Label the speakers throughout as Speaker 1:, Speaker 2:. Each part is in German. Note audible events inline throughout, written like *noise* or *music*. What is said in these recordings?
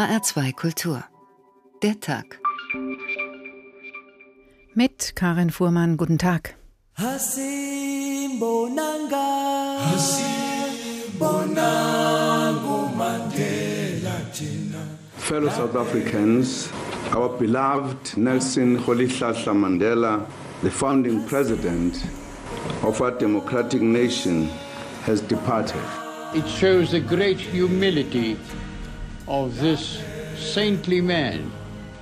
Speaker 1: HR2 Kultur. Der Tag.
Speaker 2: Mit Karin Fuhrmann, guten Tag.
Speaker 3: Fellow South Africans, our beloved Nelson Rolihlahla Mandela, the founding president of our democratic nation, has departed.
Speaker 4: It shows the great humility of this saintly man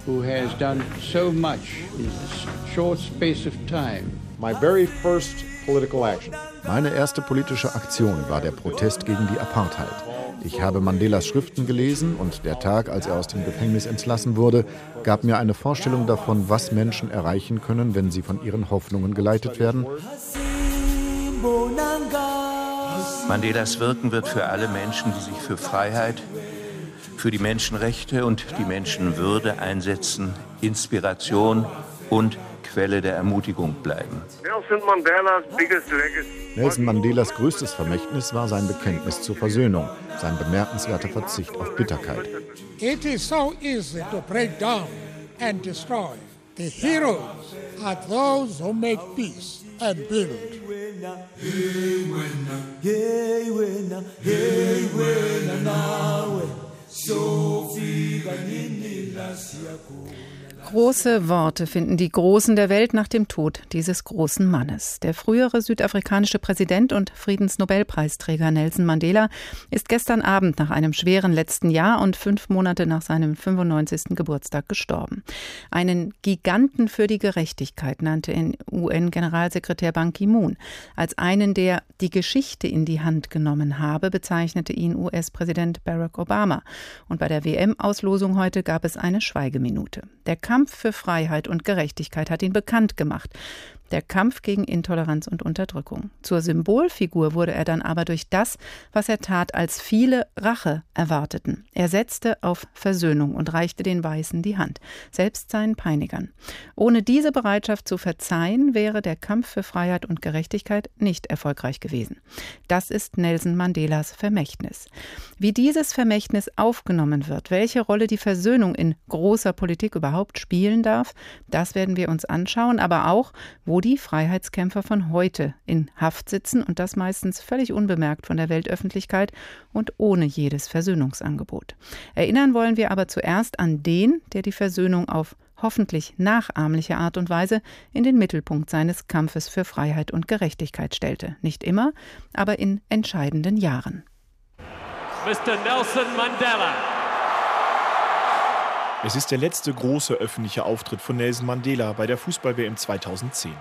Speaker 4: who has done so much in a short space of time.
Speaker 5: My very first political action.
Speaker 6: Meine erste politische Aktion war der Protest gegen die Apartheid. Ich habe Mandelas Schriften gelesen und der Tag, als er aus dem Gefängnis entlassen wurde, gab mir eine Vorstellung davon, was Menschen erreichen können, wenn sie von ihren Hoffnungen geleitet werden.
Speaker 7: Mandelas Wirken wird für alle Menschen, die sich für Freiheit, für die Menschenrechte und die Menschenwürde einsetzen, Inspiration und Quelle der Ermutigung bleiben.
Speaker 6: Nelson Mandelas größtes Vermächtnis war sein Bekenntnis zur Versöhnung, sein bemerkenswerter Verzicht auf Bitterkeit.
Speaker 8: It is so easy to break down and destroy. The heroes are those who make peace and build.
Speaker 2: Sophie Vanini la siakula Große Worte finden die Großen der Welt nach dem Tod dieses großen Mannes. Der frühere südafrikanische Präsident und Friedensnobelpreisträger Nelson Mandela ist gestern Abend nach einem schweren letzten Jahr und fünf Monate nach seinem 95. Geburtstag gestorben. Einen Giganten für die Gerechtigkeit nannte ihn UN-Generalsekretär Ban Ki-moon. Als einen, der die Geschichte in die Hand genommen habe, bezeichnete ihn US-Präsident Barack Obama. Und bei der WM-Auslosung heute gab es eine Schweigeminute. Der Kampf für Freiheit und Gerechtigkeit hat ihn bekannt gemacht der Kampf gegen Intoleranz und Unterdrückung. Zur Symbolfigur wurde er dann aber durch das, was er tat, als viele Rache erwarteten. Er setzte auf Versöhnung und reichte den Weißen die Hand, selbst seinen Peinigern. Ohne diese Bereitschaft zu verzeihen, wäre der Kampf für Freiheit und Gerechtigkeit nicht erfolgreich gewesen. Das ist Nelson Mandelas Vermächtnis. Wie dieses Vermächtnis aufgenommen wird, welche Rolle die Versöhnung in großer Politik überhaupt spielen darf, das werden wir uns anschauen, aber auch, wo die Freiheitskämpfer von heute in Haft sitzen und das meistens völlig unbemerkt von der Weltöffentlichkeit und ohne jedes Versöhnungsangebot. Erinnern wollen wir aber zuerst an den, der die Versöhnung auf hoffentlich nachahmliche Art und Weise in den Mittelpunkt seines Kampfes für Freiheit und Gerechtigkeit stellte. Nicht immer, aber in entscheidenden Jahren.
Speaker 9: Mr. Nelson Mandela.
Speaker 10: Es ist der letzte große öffentliche Auftritt von Nelson Mandela bei der Fußball-WM 2010.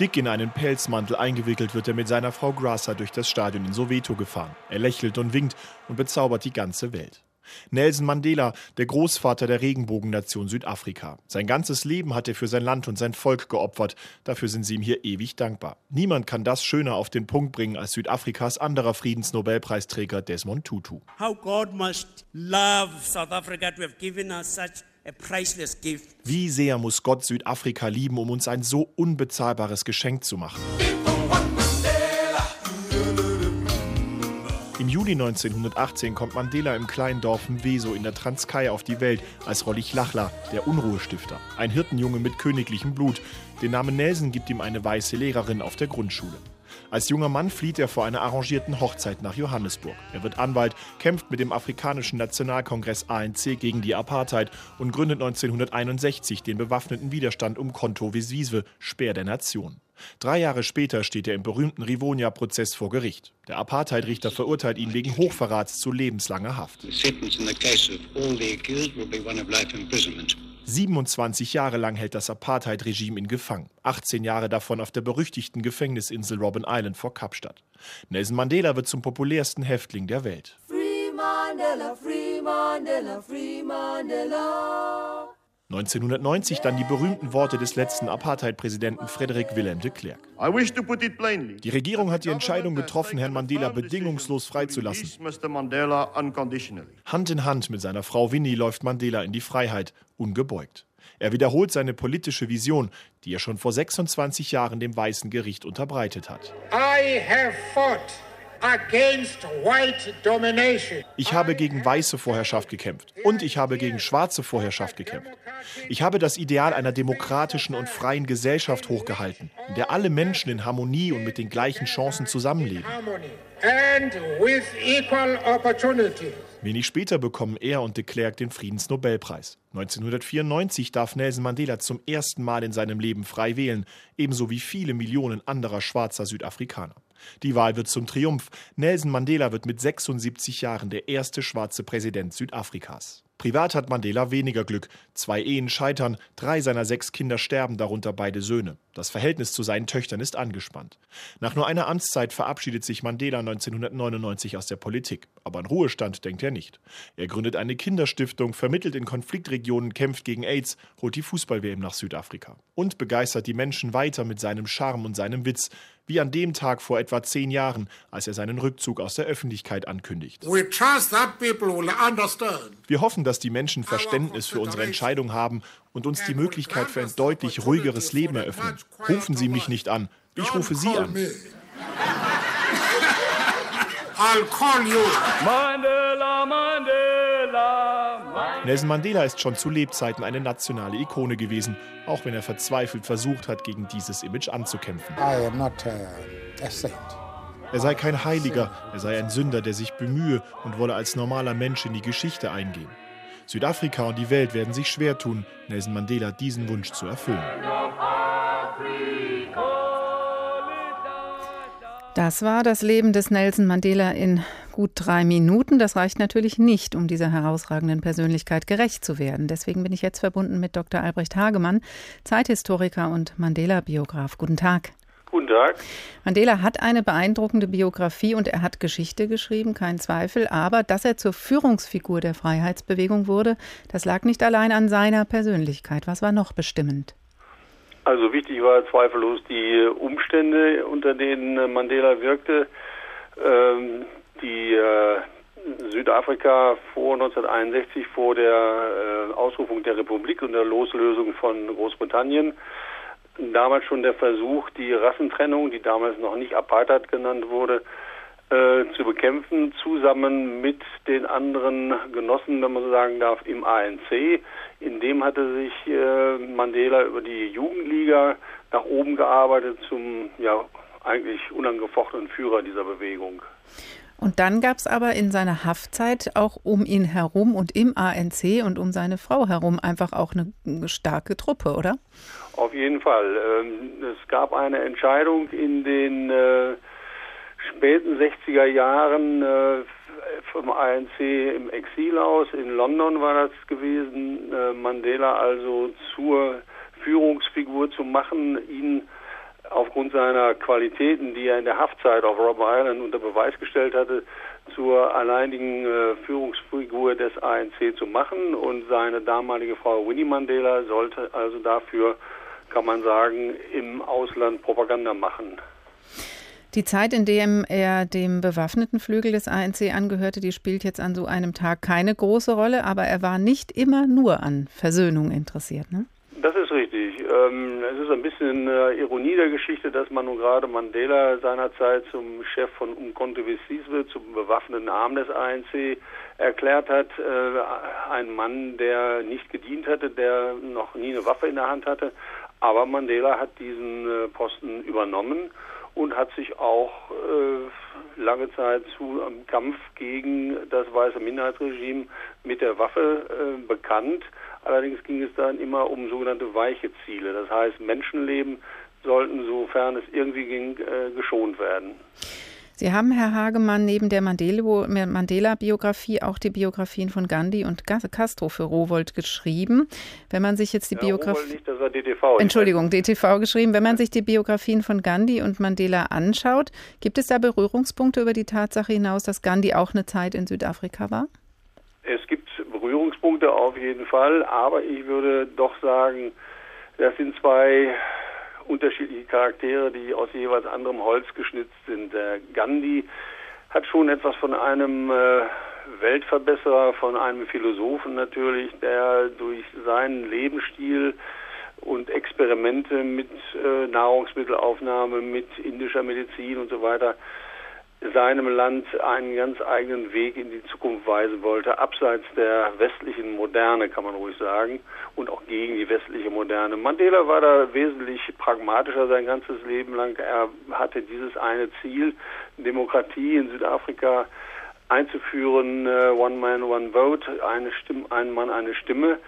Speaker 10: Dick in einen Pelzmantel eingewickelt wird er mit seiner Frau Grasser durch das Stadion in Soweto gefahren. Er lächelt und winkt und bezaubert die ganze Welt. Nelson Mandela, der Großvater der Regenbogennation Südafrika. Sein ganzes Leben hat er für sein Land und sein Volk geopfert. Dafür sind sie ihm hier ewig dankbar. Niemand kann das schöner auf den Punkt bringen als Südafrikas anderer Friedensnobelpreisträger Desmond Tutu.
Speaker 11: How God must love South Africa to have given us such
Speaker 10: wie sehr muss Gott Südafrika lieben, um uns ein so unbezahlbares Geschenk zu machen? Im Juli 1918 kommt Mandela im kleinen Dorf Mweso in der Transkei auf die Welt als Rollich Lachler, der Unruhestifter. Ein Hirtenjunge mit königlichem Blut. Den Namen Nelson gibt ihm eine weiße Lehrerin auf der Grundschule. Als junger Mann flieht er vor einer arrangierten Hochzeit nach Johannesburg. Er wird Anwalt, kämpft mit dem afrikanischen Nationalkongress ANC gegen die Apartheid und gründet 1961 den bewaffneten Widerstand um Konto Wiswieswe, Speer der Nation. Drei Jahre später steht er im berühmten Rivonia-Prozess vor Gericht. Der Apartheidrichter verurteilt ihn wegen Hochverrats zu lebenslanger Haft. 27 Jahre lang hält das Apartheid-Regime ihn gefangen. 18 Jahre davon auf der berüchtigten Gefängnisinsel Robben Island vor Kapstadt. Nelson Mandela wird zum populärsten Häftling der Welt. Free Mandela, free Mandela, free Mandela. 1990 dann die berühmten Worte des letzten Apartheid-Präsidenten Frederick Willem de Klerk. Die Regierung hat die Entscheidung getroffen, Herrn Mandela bedingungslos freizulassen. Hand in Hand mit seiner Frau Winnie läuft Mandela in die Freiheit, ungebeugt. Er wiederholt seine politische Vision, die er schon vor 26 Jahren dem Weißen Gericht unterbreitet hat.
Speaker 8: I have fought
Speaker 10: Ich habe gegen weiße Vorherrschaft gekämpft und ich habe gegen schwarze Vorherrschaft gekämpft. Ich habe das Ideal einer demokratischen und freien Gesellschaft hochgehalten, in der alle Menschen in Harmonie und mit den gleichen Chancen zusammenleben. Wenig später bekommen er und de Klerk den Friedensnobelpreis. 1994 darf Nelson Mandela zum ersten Mal in seinem Leben frei wählen, ebenso wie viele Millionen anderer schwarzer Südafrikaner. Die Wahl wird zum Triumph. Nelson Mandela wird mit 76 Jahren der erste schwarze Präsident Südafrikas. Privat hat Mandela weniger Glück. Zwei Ehen scheitern, drei seiner sechs Kinder sterben, darunter beide Söhne. Das Verhältnis zu seinen Töchtern ist angespannt. Nach nur einer Amtszeit verabschiedet sich Mandela 1999 aus der Politik. Aber an Ruhestand denkt er nicht. Er gründet eine Kinderstiftung, vermittelt in Konfliktregionen, kämpft gegen AIDS, holt die Fußball-WM nach Südafrika. Und begeistert die Menschen weiter mit seinem Charme und seinem Witz wie an dem Tag vor etwa zehn Jahren, als er seinen Rückzug aus der Öffentlichkeit ankündigt. Wir hoffen, dass die Menschen Verständnis für unsere Entscheidung haben und uns die Möglichkeit für ein deutlich ruhigeres Leben eröffnen. Rufen Sie mich nicht an, ich rufe Sie an. I'll call you. Mandela, Mandela, Nelson Mandela ist schon zu Lebzeiten eine nationale Ikone gewesen, auch wenn er verzweifelt versucht hat, gegen dieses Image anzukämpfen. Er sei kein Heiliger, er sei ein Sünder, der sich bemühe und wolle als normaler Mensch in die Geschichte eingehen. Südafrika und die Welt werden sich schwer tun, Nelson Mandela diesen Wunsch zu erfüllen.
Speaker 2: Das war das Leben des Nelson Mandela in gut drei Minuten. Das reicht natürlich nicht, um dieser herausragenden Persönlichkeit gerecht zu werden. Deswegen bin ich jetzt verbunden mit Dr. Albrecht Hagemann, Zeithistoriker und Mandela-Biograf. Guten Tag.
Speaker 12: Guten Tag.
Speaker 2: Mandela hat eine beeindruckende Biografie und er hat Geschichte geschrieben, kein Zweifel. Aber dass er zur Führungsfigur der Freiheitsbewegung wurde, das lag nicht allein an seiner Persönlichkeit. Was war noch bestimmend?
Speaker 12: Also wichtig war zweifellos die Umstände, unter denen Mandela wirkte. Ähm, die äh, Südafrika vor 1961, vor der äh, Ausrufung der Republik und der Loslösung von Großbritannien, damals schon der Versuch, die Rassentrennung, die damals noch nicht Apartheid genannt wurde, äh, zu bekämpfen, zusammen mit den anderen Genossen, wenn man so sagen darf, im ANC. In dem hatte sich äh, Mandela über die Jugendliga nach oben gearbeitet zum ja eigentlich unangefochtenen Führer dieser Bewegung.
Speaker 2: Und dann gab es aber in seiner Haftzeit auch um ihn herum und im ANC und um seine Frau herum einfach auch eine starke Truppe, oder?
Speaker 12: Auf jeden Fall. Ähm, es gab eine Entscheidung in den äh, späten 60er Jahren äh, vom ANC im Exil aus. In London war das gewesen, äh, Mandela also zur Führungsfigur zu machen, ihn aufgrund seiner Qualitäten, die er in der Haftzeit auf Robben Island unter Beweis gestellt hatte, zur alleinigen äh, Führungsfigur des ANC zu machen. Und seine damalige Frau Winnie Mandela sollte also dafür, kann man sagen, im Ausland Propaganda machen.
Speaker 2: Die Zeit, in der er dem bewaffneten Flügel des ANC angehörte, die spielt jetzt an so einem Tag keine große Rolle, aber er war nicht immer nur an Versöhnung interessiert. Ne?
Speaker 12: Das ist richtig. Ähm, es ist ein bisschen äh, Ironie der Geschichte, dass man nun gerade Mandela seinerzeit zum Chef von Umkhonto we zum bewaffneten Arm des ANC, erklärt hat. Äh, ein Mann, der nicht gedient hatte, der noch nie eine Waffe in der Hand hatte. Aber Mandela hat diesen äh, Posten übernommen und hat sich auch lange Zeit zu einem Kampf gegen das weiße Minderheitsregime mit der Waffe bekannt. Allerdings ging es dann immer um sogenannte weiche Ziele. Das heißt, Menschenleben sollten, sofern es irgendwie ging, äh, geschont werden.
Speaker 2: Sie haben, Herr Hagemann, neben der Mandela-Biografie auch die Biografien von Gandhi und Castro für Rowold geschrieben. Wenn man sich jetzt die ja, Biografie.
Speaker 12: Nicht, das war DTV.
Speaker 2: Entschuldigung, DTV geschrieben. Wenn man sich die Biografien von Gandhi und Mandela anschaut, gibt es da Berührungspunkte über die Tatsache hinaus, dass Gandhi auch eine Zeit in Südafrika war?
Speaker 12: Berührungspunkte auf jeden Fall, aber ich würde doch sagen, das sind zwei unterschiedliche Charaktere, die aus jeweils anderem Holz geschnitzt sind. Der Gandhi hat schon etwas von einem äh, Weltverbesserer, von einem Philosophen natürlich, der durch seinen Lebensstil und Experimente mit äh, Nahrungsmittelaufnahme, mit indischer Medizin und so weiter seinem Land einen ganz eigenen Weg in die Zukunft weisen wollte, abseits der westlichen Moderne, kann man ruhig sagen, und auch gegen die westliche Moderne. Mandela war da wesentlich pragmatischer sein ganzes Leben lang. Er hatte dieses eine Ziel, Demokratie in Südafrika einzuführen, uh, One Man, One Vote, eine Stimme, ein Mann, eine Stimme.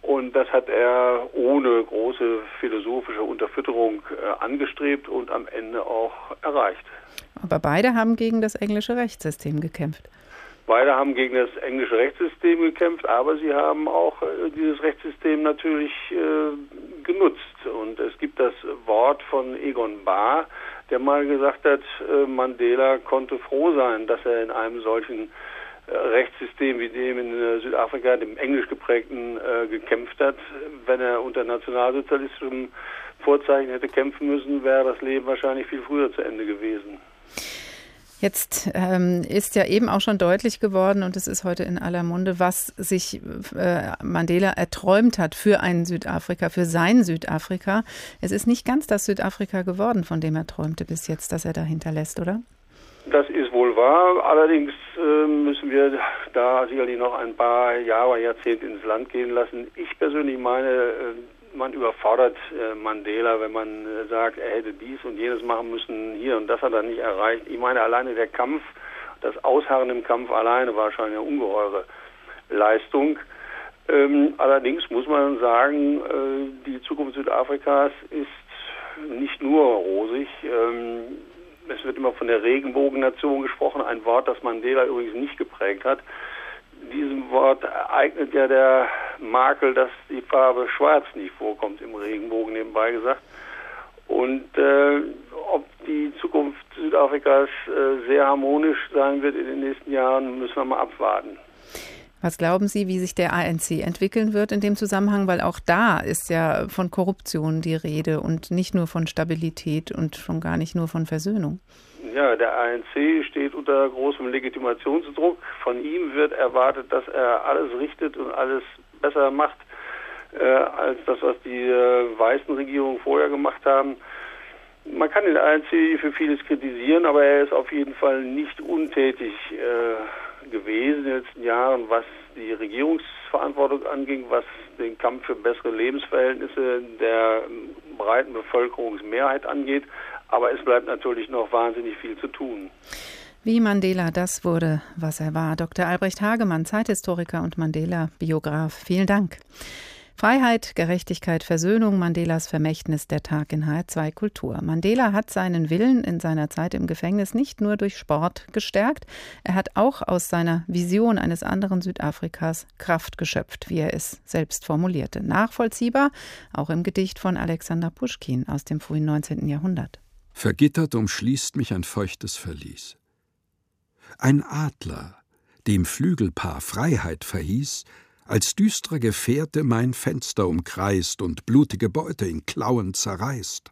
Speaker 12: Und das hat er ohne große philosophische Unterfütterung äh, angestrebt und am Ende auch erreicht.
Speaker 2: Aber beide haben gegen das englische Rechtssystem gekämpft.
Speaker 12: Beide haben gegen das englische Rechtssystem gekämpft, aber sie haben auch äh, dieses Rechtssystem natürlich äh, genutzt. Und es gibt das Wort von Egon Bahr, der mal gesagt hat, äh, Mandela konnte froh sein, dass er in einem solchen äh, Rechtssystem wie dem in äh, Südafrika, dem englisch geprägten, gekämpft hat. Wenn er unter nationalsozialistischem Vorzeichen hätte kämpfen müssen, wäre das Leben wahrscheinlich viel früher zu Ende gewesen.
Speaker 2: Jetzt ähm, ist ja eben auch schon deutlich geworden, und es ist heute in aller Munde, was sich äh, Mandela erträumt hat für ein Südafrika, für sein Südafrika. Es ist nicht ganz das Südafrika geworden, von dem er träumte bis jetzt, das er da hinterlässt, oder?
Speaker 12: Das ist wohl wahr. Allerdings äh, müssen wir da sicherlich noch ein paar Jahre, Jahrzehnte ins Land gehen lassen. Ich persönlich meine, äh, man überfordert äh, Mandela, wenn man äh, sagt, er hätte dies und jenes machen müssen hier und das hat er nicht erreicht. Ich meine, alleine der Kampf, das Ausharren im Kampf alleine war schon eine ungeheure Leistung. Ähm, allerdings muss man sagen, äh, die Zukunft Südafrikas ist nicht nur rosig. Ähm, es wird immer von der Regenbogennation gesprochen, ein Wort, das Mandela übrigens nicht geprägt hat diesem Wort eignet ja der Makel, dass die Farbe schwarz nicht vorkommt im Regenbogen, nebenbei gesagt. Und äh, ob die Zukunft Südafrikas äh, sehr harmonisch sein wird in den nächsten Jahren, müssen wir mal abwarten.
Speaker 2: Was glauben Sie, wie sich der ANC entwickeln wird in dem Zusammenhang? Weil auch da ist ja von Korruption die Rede und nicht nur von Stabilität und schon gar nicht nur von Versöhnung.
Speaker 12: Ja, der ANC steht unter großem Legitimationsdruck. Von ihm wird erwartet, dass er alles richtet und alles besser macht äh, als das, was die äh, weißen Regierungen vorher gemacht haben. Man kann den ANC für vieles kritisieren, aber er ist auf jeden Fall nicht untätig äh, gewesen in den letzten Jahren, was die Regierungsverantwortung anging, was den Kampf für bessere Lebensverhältnisse der breiten Bevölkerungsmehrheit angeht. Aber es bleibt natürlich noch wahnsinnig viel zu tun.
Speaker 2: Wie Mandela das wurde, was er war. Dr. Albrecht Hagemann, Zeithistoriker und Mandela-Biograf. Vielen Dank. Freiheit, Gerechtigkeit, Versöhnung, Mandelas Vermächtnis, der Tag in H2 Kultur. Mandela hat seinen Willen in seiner Zeit im Gefängnis nicht nur durch Sport gestärkt, er hat auch aus seiner Vision eines anderen Südafrikas Kraft geschöpft, wie er es selbst formulierte. Nachvollziehbar, auch im Gedicht von Alexander Puschkin aus dem frühen 19. Jahrhundert.
Speaker 13: Vergittert umschließt mich ein feuchtes Verlies. Ein Adler, dem Flügelpaar Freiheit verhieß, als düstrer Gefährte mein Fenster umkreist und blutige Beute in Klauen zerreißt.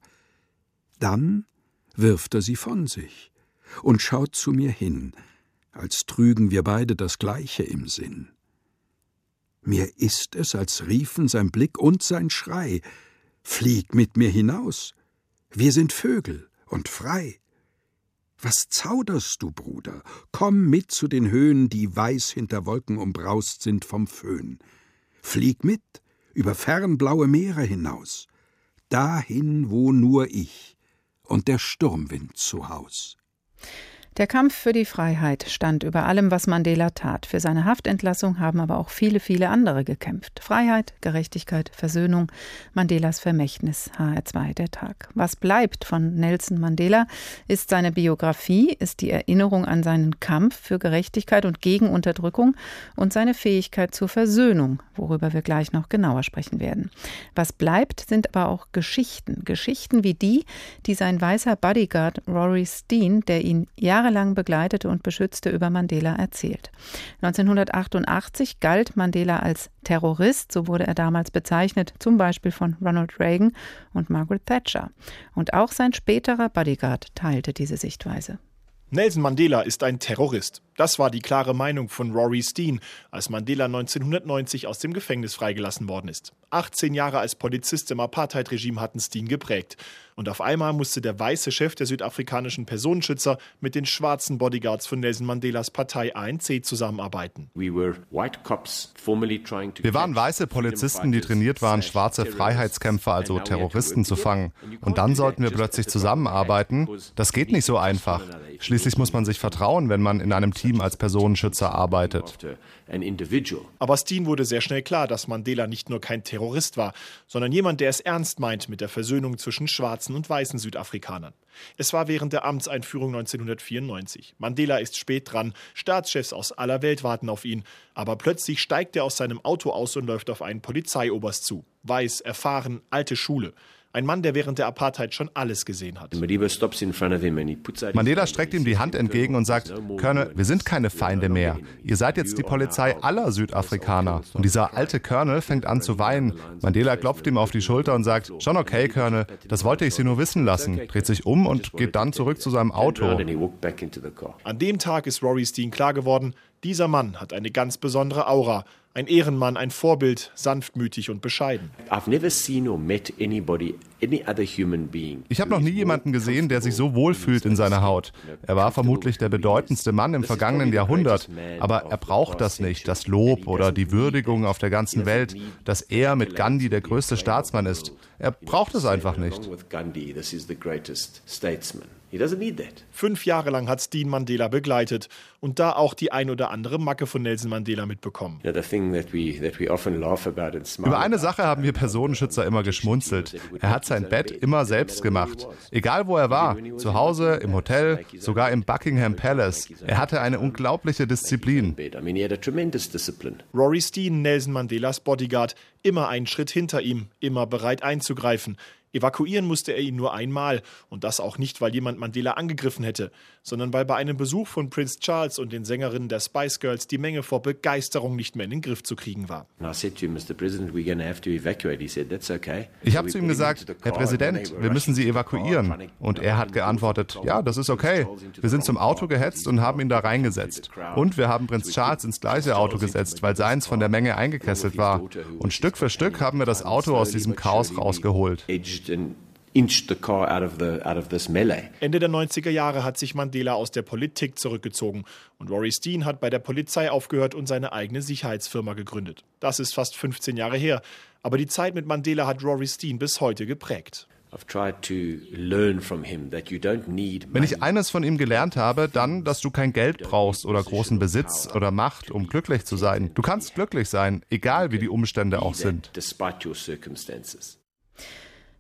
Speaker 13: Dann wirft er sie von sich und schaut zu mir hin, als trügen wir beide das Gleiche im Sinn. Mir ist es, als riefen sein Blick und sein Schrei, Flieg mit mir hinaus, wir sind Vögel, und frei. Was zauderst du, Bruder? Komm mit zu den Höhen, die weiß hinter Wolken umbraust sind vom Föhn. Flieg mit über fernblaue Meere hinaus, dahin, wo nur ich und der Sturmwind zu Haus.
Speaker 2: Der Kampf für die Freiheit stand über allem, was Mandela tat. Für seine Haftentlassung haben aber auch viele, viele andere gekämpft. Freiheit, Gerechtigkeit, Versöhnung, Mandelas Vermächtnis, HR2 der Tag. Was bleibt von Nelson Mandela ist seine Biografie, ist die Erinnerung an seinen Kampf für Gerechtigkeit und gegen Unterdrückung und seine Fähigkeit zur Versöhnung, worüber wir gleich noch genauer sprechen werden. Was bleibt, sind aber auch Geschichten. Geschichten wie die, die sein weißer Bodyguard Rory Steen, der ihn Jahre jahrelang begleitete und beschützte, über Mandela erzählt. 1988 galt Mandela als Terrorist, so wurde er damals bezeichnet, zum Beispiel von Ronald Reagan und Margaret Thatcher. Und auch sein späterer Bodyguard teilte diese Sichtweise.
Speaker 10: Nelson Mandela ist ein Terrorist. Das war die klare Meinung von Rory Steen, als Mandela 1990 aus dem Gefängnis freigelassen worden ist. 18 Jahre als Polizist im Apartheid-Regime hatten Steen geprägt. Und auf einmal musste der weiße Chef der südafrikanischen Personenschützer mit den schwarzen Bodyguards von Nelson Mandelas Partei ANC zusammenarbeiten.
Speaker 14: Wir waren weiße Polizisten, die trainiert waren, schwarze Freiheitskämpfer, also Terroristen zu fangen. Und dann sollten wir plötzlich zusammenarbeiten. Das geht nicht so einfach. Schließlich muss man sich vertrauen, wenn man in einem Team als Personenschützer arbeitet.
Speaker 10: Aber Steen wurde sehr schnell klar, dass Mandela nicht nur kein Terrorist war, sondern jemand, der es ernst meint mit der Versöhnung zwischen schwarzen und weißen Südafrikanern. Es war während der Amtseinführung 1994. Mandela ist spät dran, Staatschefs aus aller Welt warten auf ihn, aber plötzlich steigt er aus seinem Auto aus und läuft auf einen Polizeioberst zu. Weiß, erfahren, alte Schule. Ein Mann, der während der Apartheid schon alles gesehen hat.
Speaker 14: Mandela streckt ihm die Hand entgegen und sagt, Colonel, wir sind keine Feinde mehr. Ihr seid jetzt die Polizei aller Südafrikaner. Und dieser alte Colonel fängt an zu weinen. Mandela klopft ihm auf die Schulter und sagt, schon okay, Colonel, das wollte ich Sie nur wissen lassen. Dreht sich um und geht dann zurück zu seinem Auto.
Speaker 10: An dem Tag ist Rory Steen klar geworden, dieser Mann hat eine ganz besondere Aura. Ein Ehrenmann, ein Vorbild, sanftmütig und bescheiden.
Speaker 14: Ich habe noch nie jemanden gesehen, der sich so wohlfühlt in seiner Haut. Er war vermutlich der bedeutendste Mann im vergangenen Jahrhundert, aber er braucht das nicht, das Lob oder die Würdigung auf der ganzen Welt, dass er mit Gandhi der größte Staatsmann ist. Er braucht es einfach nicht.
Speaker 10: Fünf Jahre lang hat Steen Mandela begleitet und da auch die ein oder andere Macke von Nelson Mandela mitbekommen.
Speaker 14: Über eine Sache haben wir Personenschützer immer geschmunzelt. Er hat sein Bett immer selbst gemacht. Egal wo er war, zu Hause, im Hotel, sogar im Buckingham Palace. Er hatte eine unglaubliche Disziplin.
Speaker 10: Rory Steen, Nelson Mandelas Bodyguard, immer einen Schritt hinter ihm, immer bereit einzugreifen. Evakuieren musste er ihn nur einmal, und das auch nicht, weil jemand Mandela angegriffen hätte, sondern weil bei einem Besuch von Prince Charles und den Sängerinnen der Spice Girls die Menge vor Begeisterung nicht mehr in den Griff zu kriegen war.
Speaker 14: Ich habe zu ihm gesagt, Herr Präsident, wir müssen Sie evakuieren. Und er hat geantwortet, ja, das ist okay. Wir sind zum Auto gehetzt und haben ihn da reingesetzt. Und wir haben Prinz Charles ins gleiche Auto gesetzt, weil seins von der Menge eingekesselt war. Und Stück für Stück haben wir das Auto aus diesem Chaos rausgeholt.
Speaker 10: Ende der 90er Jahre hat sich Mandela aus der Politik zurückgezogen und Rory Steen hat bei der Polizei aufgehört und seine eigene Sicherheitsfirma gegründet. Das ist fast 15 Jahre her, aber die Zeit mit Mandela hat Rory Steen bis heute geprägt.
Speaker 14: Wenn ich eines von ihm gelernt habe, dann, dass du kein Geld brauchst oder großen Besitz oder Macht, um glücklich zu sein. Du kannst glücklich sein, egal wie die Umstände auch sind.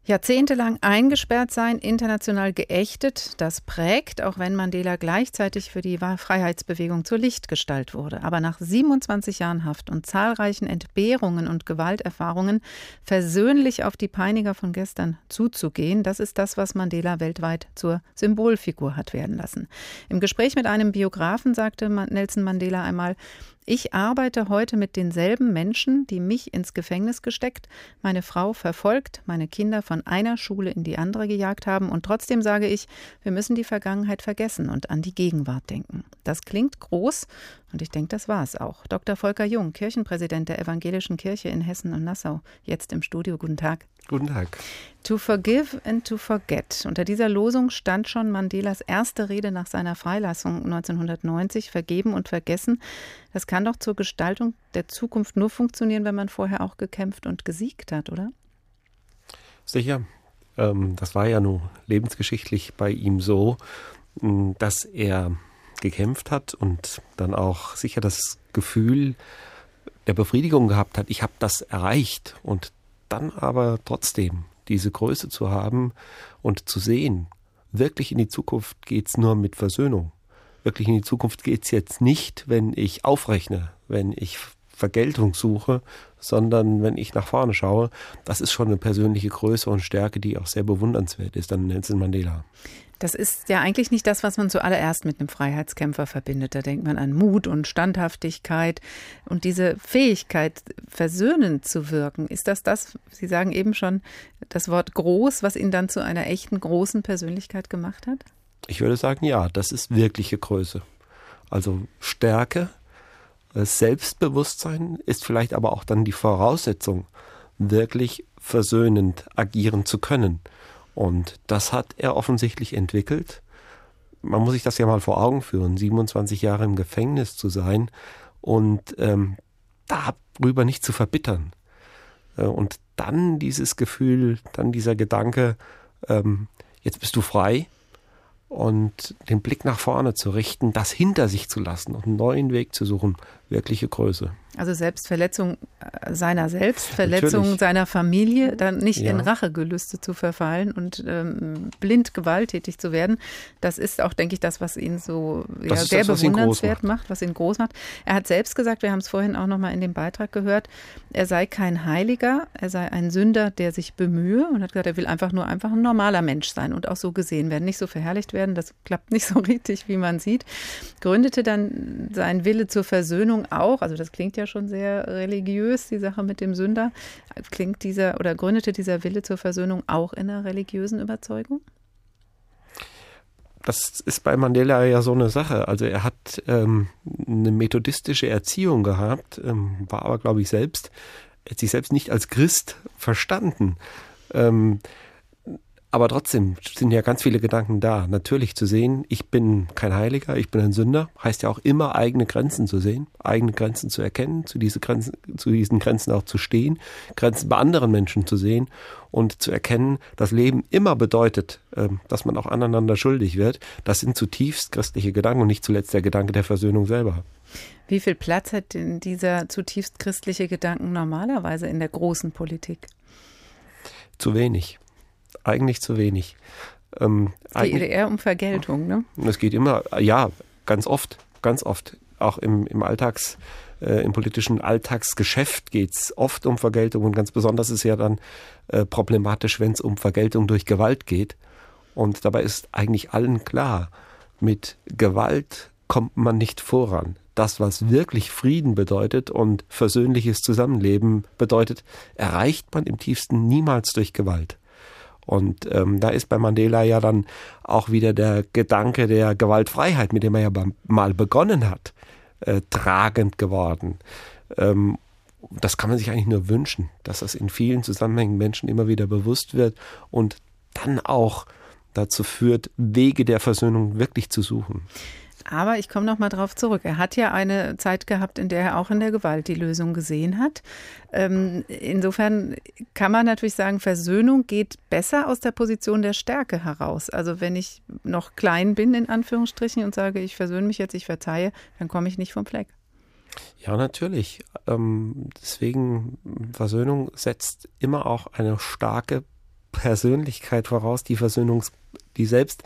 Speaker 2: Jahrzehntelang eingesperrt sein, international geächtet, das prägt, auch wenn Mandela gleichzeitig für die Freiheitsbewegung zur Lichtgestalt wurde. Aber nach 27 Jahren Haft und zahlreichen Entbehrungen und Gewalterfahrungen versöhnlich auf die Peiniger von gestern zuzugehen, das ist das, was Mandela weltweit zur Symbolfigur hat werden lassen. Im Gespräch mit einem Biografen sagte Nelson Mandela einmal, ich arbeite heute mit denselben Menschen, die mich ins Gefängnis gesteckt, meine Frau verfolgt, meine Kinder von einer Schule in die andere gejagt haben und trotzdem sage ich, wir müssen die Vergangenheit vergessen und an die Gegenwart denken. Das klingt groß und ich denke, das war es auch. Dr. Volker Jung, Kirchenpräsident der Evangelischen Kirche in Hessen und Nassau, jetzt im Studio. Guten Tag.
Speaker 15: Guten Tag.
Speaker 2: To forgive and to forget. Unter dieser Losung stand schon Mandelas erste Rede nach seiner Freilassung 1990. Vergeben und vergessen. Das kann doch zur Gestaltung der Zukunft nur funktionieren, wenn man vorher auch gekämpft und gesiegt hat, oder?
Speaker 15: Sicher. Ähm, das war ja nun lebensgeschichtlich bei ihm so, dass er gekämpft hat und dann auch sicher das Gefühl der Befriedigung gehabt hat, ich habe das erreicht und dann aber trotzdem diese Größe zu haben und zu sehen, wirklich in die Zukunft geht's nur mit Versöhnung. Wirklich in die Zukunft geht's jetzt nicht, wenn ich aufrechne, wenn ich Vergeltung suche, sondern wenn ich nach vorne schaue, das ist schon eine persönliche Größe und Stärke, die auch sehr bewundernswert ist an Nelson Mandela.
Speaker 2: Das ist ja eigentlich nicht das, was man zuallererst mit einem Freiheitskämpfer verbindet. Da denkt man an Mut und Standhaftigkeit und diese Fähigkeit, versöhnend zu wirken. Ist das das, Sie sagen eben schon, das Wort groß, was ihn dann zu einer echten großen Persönlichkeit gemacht hat?
Speaker 15: Ich würde sagen, ja, das ist wirkliche Größe. Also Stärke, äh, Selbstbewusstsein ist vielleicht aber auch dann die Voraussetzung, wirklich versöhnend agieren zu können. Und das hat er offensichtlich entwickelt. Man muss sich das ja mal vor Augen führen, 27 Jahre im Gefängnis zu sein und ähm, darüber nicht zu verbittern. Äh, und dann dieses Gefühl, dann dieser Gedanke, ähm, jetzt bist du frei und den Blick nach vorne zu richten, das hinter sich zu lassen und einen neuen Weg zu suchen, wirkliche Größe.
Speaker 2: Also Selbstverletzung äh, seiner Selbstverletzung Natürlich. seiner Familie, dann nicht ja. in Rachegelüste zu verfallen und ähm, blind gewalttätig zu werden. Das ist auch, denke ich, das, was ihn so ja, sehr das, bewundernswert macht. macht, was ihn groß macht. Er hat selbst gesagt, wir haben es vorhin auch nochmal in dem Beitrag gehört, er sei kein Heiliger, er sei ein Sünder, der sich bemühe und hat gesagt, er will einfach nur einfach ein normaler Mensch sein und auch so gesehen werden, nicht so verherrlicht werden. Das klappt nicht so *laughs* richtig, wie man sieht. Gründete dann sein Wille zur Versöhnung auch, also das klingt ja ja schon sehr religiös, die Sache mit dem Sünder. Klingt dieser oder gründete dieser Wille zur Versöhnung auch in einer religiösen Überzeugung?
Speaker 15: das ist bei Mandela ja so eine Sache. Also er hat ähm, eine methodistische Erziehung gehabt, ähm, war aber, glaube ich, selbst, hat sich selbst nicht als Christ verstanden. Ähm, aber trotzdem sind ja ganz viele Gedanken da. Natürlich zu sehen, ich bin kein Heiliger, ich bin ein Sünder, heißt ja auch immer eigene Grenzen zu sehen, eigene Grenzen zu erkennen, zu, diese Grenzen, zu diesen Grenzen auch zu stehen, Grenzen bei anderen Menschen zu sehen und zu erkennen, dass Leben immer bedeutet, ähm, dass man auch aneinander schuldig wird. Das sind zutiefst christliche Gedanken und nicht zuletzt der Gedanke der Versöhnung selber.
Speaker 2: Wie viel Platz hat denn dieser zutiefst christliche Gedanken normalerweise in der großen Politik?
Speaker 15: Zu wenig eigentlich zu wenig.
Speaker 2: Ähm, es geht eher um Vergeltung, ne?
Speaker 15: Es geht immer, ja, ganz oft, ganz oft. Auch im, im Alltags, äh, im politischen Alltagsgeschäft geht es oft um Vergeltung und ganz besonders ist ja dann äh, problematisch, wenn es um Vergeltung durch Gewalt geht. Und dabei ist eigentlich allen klar, mit Gewalt kommt man nicht voran. Das, was wirklich Frieden bedeutet und versöhnliches Zusammenleben bedeutet, erreicht man im tiefsten niemals durch Gewalt. Und ähm, da ist bei Mandela ja dann auch wieder der Gedanke der Gewaltfreiheit, mit dem er ja mal begonnen hat, äh, tragend geworden. Ähm, das kann man sich eigentlich nur wünschen, dass das in vielen Zusammenhängen Menschen immer wieder bewusst wird und dann auch dazu führt, Wege der Versöhnung wirklich zu suchen.
Speaker 2: Aber ich komme noch mal drauf zurück. Er hat ja eine Zeit gehabt, in der er auch in der Gewalt die Lösung gesehen hat. Ähm, insofern kann man natürlich sagen, Versöhnung geht besser aus der Position der Stärke heraus. Also wenn ich noch klein bin, in Anführungsstrichen, und sage, ich versöhne mich jetzt, ich verzeihe, dann komme ich nicht vom Fleck.
Speaker 15: Ja, natürlich. Ähm, deswegen, Versöhnung setzt immer auch eine starke Persönlichkeit voraus, die Versöhnungs die selbst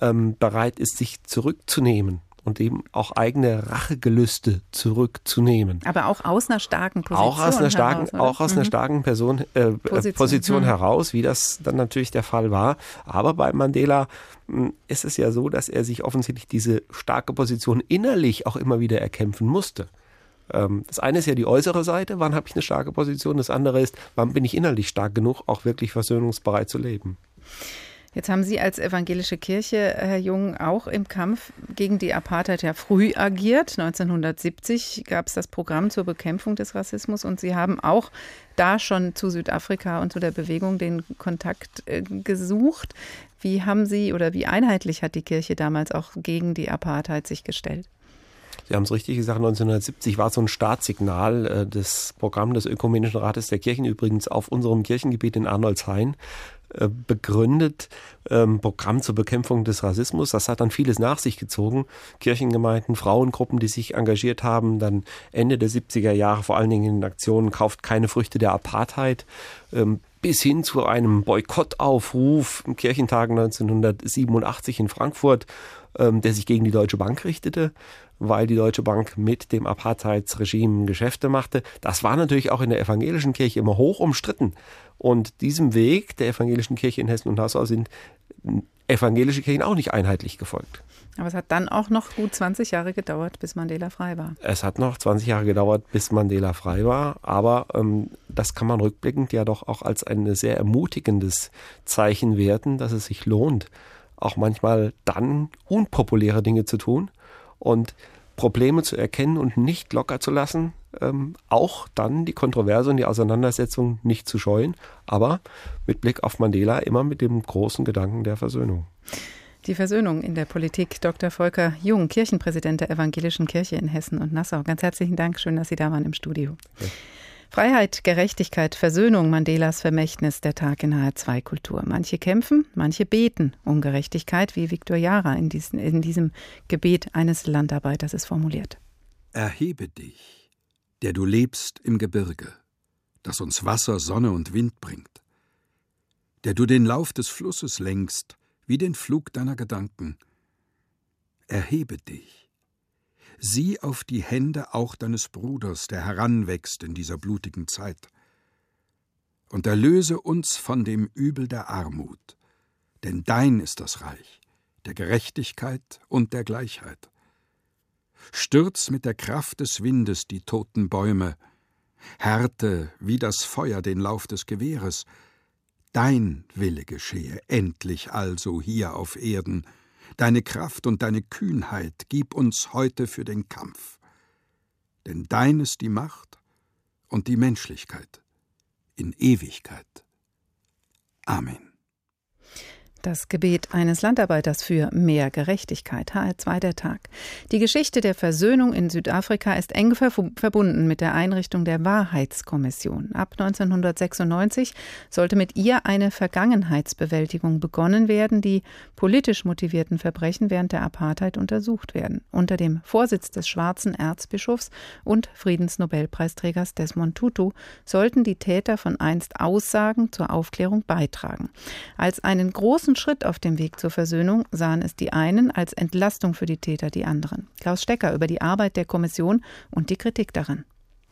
Speaker 15: ähm, bereit ist, sich zurückzunehmen und eben auch eigene Rachegelüste zurückzunehmen.
Speaker 2: Aber auch aus einer starken Position.
Speaker 15: Auch aus einer starken, heraus, auch aus mhm. einer starken Person, äh, Position, Position mhm. heraus, wie das dann natürlich der Fall war. Aber bei Mandela mh, hm, ist es ja so, dass er sich offensichtlich diese starke Position innerlich auch immer wieder erkämpfen musste. Ähm, das eine ist ja die äußere Seite, wann habe ich eine starke Position? Das andere ist, wann bin ich innerlich stark genug, auch wirklich versöhnungsbereit zu leben.
Speaker 2: Jetzt haben Sie als evangelische Kirche, Herr Jung, auch im Kampf gegen die Apartheid ja früh agiert. 1970 gab es das Programm zur Bekämpfung des Rassismus und Sie haben auch da schon zu Südafrika und zu der Bewegung den Kontakt äh, gesucht. Wie haben Sie oder wie einheitlich hat die Kirche damals auch gegen die Apartheid sich gestellt?
Speaker 15: Sie haben es richtig gesagt, 1970 war so ein Startsignal äh, des Programms des Ökumenischen Rates der Kirchen, übrigens auf unserem Kirchengebiet in Arnoldshain. Äh, begründet, ähm, Programm zur Bekämpfung des Rassismus. Das hat dann vieles nach sich gezogen. Kirchengemeinden, Frauengruppen, die sich engagiert haben, dann Ende der 70er Jahre vor allen Dingen in Aktionen kauft keine Früchte der Apartheid, ähm, bis hin zu einem Boykottaufruf im Kirchentag 1987 in Frankfurt, ähm, der sich gegen die Deutsche Bank richtete weil die Deutsche Bank mit dem Apartheidsregime Geschäfte machte. Das war natürlich auch in der evangelischen Kirche immer hoch umstritten. Und diesem Weg der evangelischen Kirche in Hessen und Nassau sind evangelische Kirchen auch nicht einheitlich gefolgt.
Speaker 2: Aber es hat dann auch noch gut 20 Jahre gedauert, bis Mandela frei war.
Speaker 15: Es hat noch 20 Jahre gedauert, bis Mandela frei war. Aber ähm, das kann man rückblickend ja doch auch als ein sehr ermutigendes Zeichen werten, dass es sich lohnt, auch manchmal dann unpopuläre Dinge zu tun. Und Probleme zu erkennen und nicht locker zu lassen, ähm, auch dann die Kontroverse und die Auseinandersetzung nicht zu scheuen, aber mit Blick auf Mandela immer mit dem großen Gedanken der Versöhnung.
Speaker 2: Die Versöhnung in der Politik. Dr. Volker Jung, Kirchenpräsident der Evangelischen Kirche in Hessen und Nassau. Ganz herzlichen Dank. Schön, dass Sie da waren im Studio. Ja. Freiheit, Gerechtigkeit, Versöhnung, Mandelas Vermächtnis, der Tag in HR2 Kultur. Manche kämpfen, manche beten um Gerechtigkeit, wie Viktor Jara in, diesen, in diesem Gebet eines Landarbeiters ist formuliert.
Speaker 13: Erhebe dich, der du lebst im Gebirge, das uns Wasser, Sonne und Wind bringt, der du den Lauf des Flusses lenkst, wie den Flug deiner Gedanken. Erhebe dich, sieh auf die Hände auch deines Bruders, der heranwächst in dieser blutigen Zeit. Und erlöse uns von dem Übel der Armut, denn dein ist das Reich, der Gerechtigkeit und der Gleichheit. Stürz mit der Kraft des Windes die toten Bäume, härte wie das Feuer den Lauf des Gewehres, dein Wille geschehe endlich also hier auf Erden, Deine Kraft und deine Kühnheit gib uns heute für den Kampf. Denn dein ist die Macht und die Menschlichkeit in Ewigkeit. Amen.
Speaker 2: Das Gebet eines Landarbeiters für mehr Gerechtigkeit. HR2 der Tag. Die Geschichte der Versöhnung in Südafrika ist eng verbunden mit der Einrichtung der Wahrheitskommission. Ab 1996 sollte mit ihr eine Vergangenheitsbewältigung begonnen werden, die politisch motivierten Verbrechen während der Apartheid untersucht werden. Unter dem Vorsitz des schwarzen Erzbischofs und Friedensnobelpreisträgers Desmond Tutu sollten die Täter von einst Aussagen zur Aufklärung beitragen. Als einen großen Schritt auf dem Weg zur Versöhnung sahen es die einen als Entlastung für die Täter die anderen. Klaus Stecker über die Arbeit der Kommission und die Kritik daran.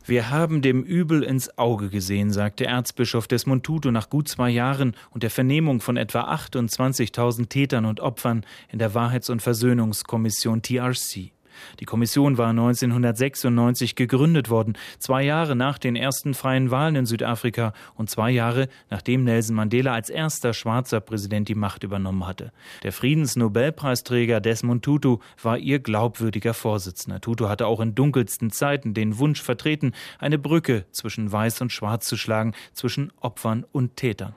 Speaker 16: Wir haben dem Übel ins Auge gesehen, sagte Erzbischof Desmond Tutu nach gut zwei Jahren und der Vernehmung von etwa 28.000 Tätern und Opfern in der Wahrheits- und Versöhnungskommission TRC. Die Kommission war 1996 gegründet worden, zwei Jahre nach den ersten freien Wahlen in Südafrika und zwei Jahre nachdem Nelson Mandela als erster schwarzer Präsident die Macht übernommen hatte. Der Friedensnobelpreisträger Desmond Tutu war ihr glaubwürdiger Vorsitzender. Tutu hatte auch in dunkelsten Zeiten den Wunsch vertreten, eine Brücke zwischen Weiß und Schwarz zu schlagen, zwischen Opfern und Tätern.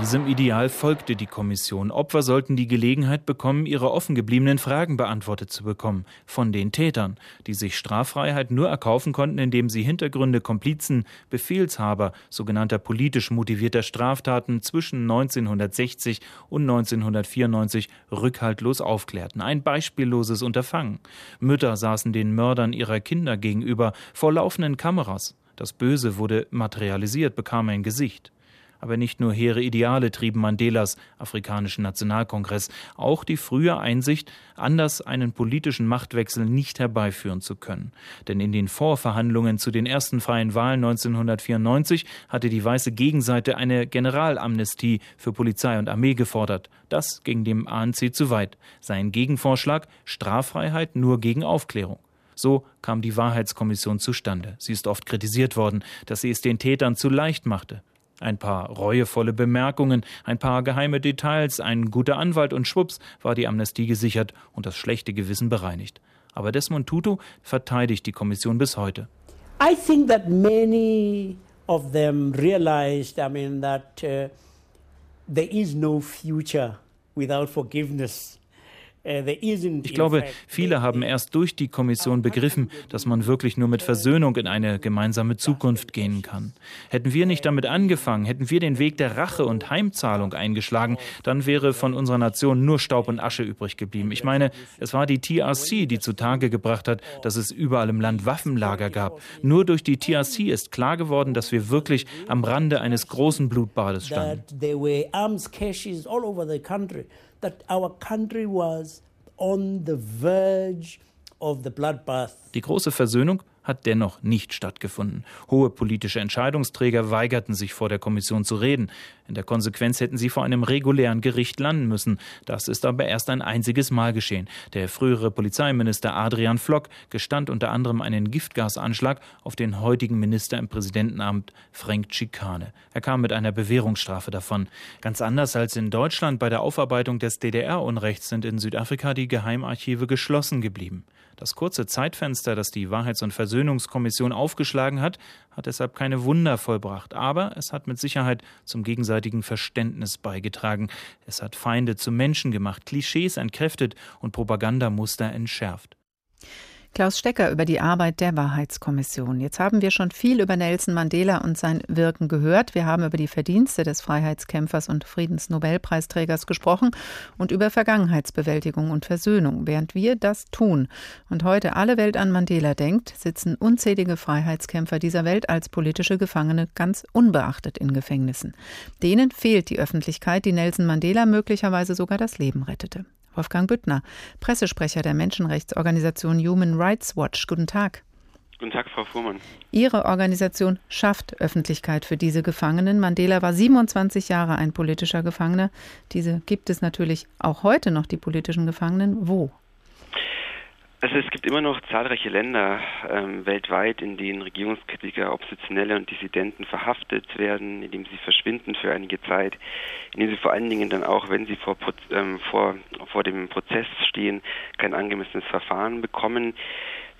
Speaker 16: Diesem Ideal folgte die Kommission. Opfer sollten die Gelegenheit bekommen, ihre offen gebliebenen Fragen beantwortet zu bekommen von den Tätern, die sich Straffreiheit nur erkaufen konnten, indem sie Hintergründe, Komplizen, Befehlshaber sogenannter politisch motivierter Straftaten zwischen 1960 und 1994 rückhaltlos aufklärten. Ein beispielloses Unterfangen. Mütter saßen den Mördern ihrer Kinder gegenüber vor laufenden Kameras. Das Böse wurde materialisiert, bekam ein Gesicht. Aber nicht nur hehre Ideale trieben Mandelas afrikanischen Nationalkongress, auch die frühe Einsicht, anders einen politischen Machtwechsel nicht herbeiführen zu können. Denn in den Vorverhandlungen zu den ersten freien Wahlen 1994 hatte die weiße Gegenseite eine Generalamnestie für Polizei und Armee gefordert. Das ging dem ANC zu weit. Sein Gegenvorschlag Straffreiheit nur gegen Aufklärung. So kam die Wahrheitskommission zustande. Sie ist oft kritisiert worden, dass sie es den Tätern zu leicht machte. Ein paar reuevolle Bemerkungen, ein paar geheime Details, ein guter Anwalt und schwupps war die Amnestie gesichert und das schlechte Gewissen bereinigt. Aber Desmond Tutu verteidigt die Kommission bis heute. I think that many of them realized, I mean, that uh, there is no future without forgiveness. Äh, ich glaube, viele haben erst durch die Kommission begriffen, dass man wirklich nur mit Versöhnung in eine gemeinsame Zukunft gehen kann. Hätten wir nicht damit angefangen, hätten wir den Weg der Rache und Heimzahlung eingeschlagen, dann wäre von unserer Nation nur Staub und Asche übrig geblieben. Ich meine, es war die TRC, die zutage gebracht hat, dass es überall im Land Waffenlager gab. Nur durch die TRC ist klar geworden, dass wir wirklich am Rande eines großen Blutbades standen that our country was on the verge of the bloodbath. Die große Versöhnung hat dennoch nicht stattgefunden. Hohe politische Entscheidungsträger weigerten sich vor der Kommission zu reden. In der Konsequenz hätten sie vor einem regulären Gericht landen müssen. Das ist aber erst ein einziges Mal geschehen. Der frühere Polizeiminister Adrian Flock gestand unter anderem einen Giftgasanschlag auf den heutigen Minister im Präsidentenamt Frank Chicane. Er kam mit einer Bewährungsstrafe davon. Ganz anders als in Deutschland bei der Aufarbeitung des DDR-Unrechts sind in Südafrika die Geheimarchive geschlossen geblieben. Das kurze Zeitfenster, das die Wahrheits- und Versöhnungskommission aufgeschlagen hat, hat deshalb keine Wunder vollbracht. Aber es hat mit Sicherheit zum gegenseitigen Verständnis beigetragen. Es hat Feinde zu Menschen gemacht, Klischees entkräftet und Propagandamuster entschärft.
Speaker 2: Klaus Stecker über die Arbeit der Wahrheitskommission. Jetzt haben wir schon viel über Nelson Mandela und sein Wirken gehört. Wir haben über die Verdienste des Freiheitskämpfers und Friedensnobelpreisträgers gesprochen und über Vergangenheitsbewältigung und Versöhnung. Während wir das tun und heute alle Welt an Mandela denkt, sitzen unzählige Freiheitskämpfer dieser Welt als politische Gefangene ganz unbeachtet in Gefängnissen. Denen fehlt die Öffentlichkeit, die Nelson Mandela möglicherweise sogar das Leben rettete. Wolfgang Büttner, Pressesprecher der Menschenrechtsorganisation Human Rights Watch. Guten Tag.
Speaker 17: Guten Tag, Frau Fuhrmann.
Speaker 2: Ihre Organisation schafft Öffentlichkeit für diese Gefangenen. Mandela war 27 Jahre ein politischer Gefangener. Diese gibt es natürlich auch heute noch, die politischen Gefangenen. Wo?
Speaker 17: Also es gibt immer noch zahlreiche Länder ähm, weltweit, in denen Regierungskritiker, Oppositionelle und Dissidenten verhaftet werden, in denen sie verschwinden für einige Zeit, in denen sie vor allen Dingen dann auch, wenn sie vor, ähm, vor, vor dem Prozess stehen, kein angemessenes Verfahren bekommen.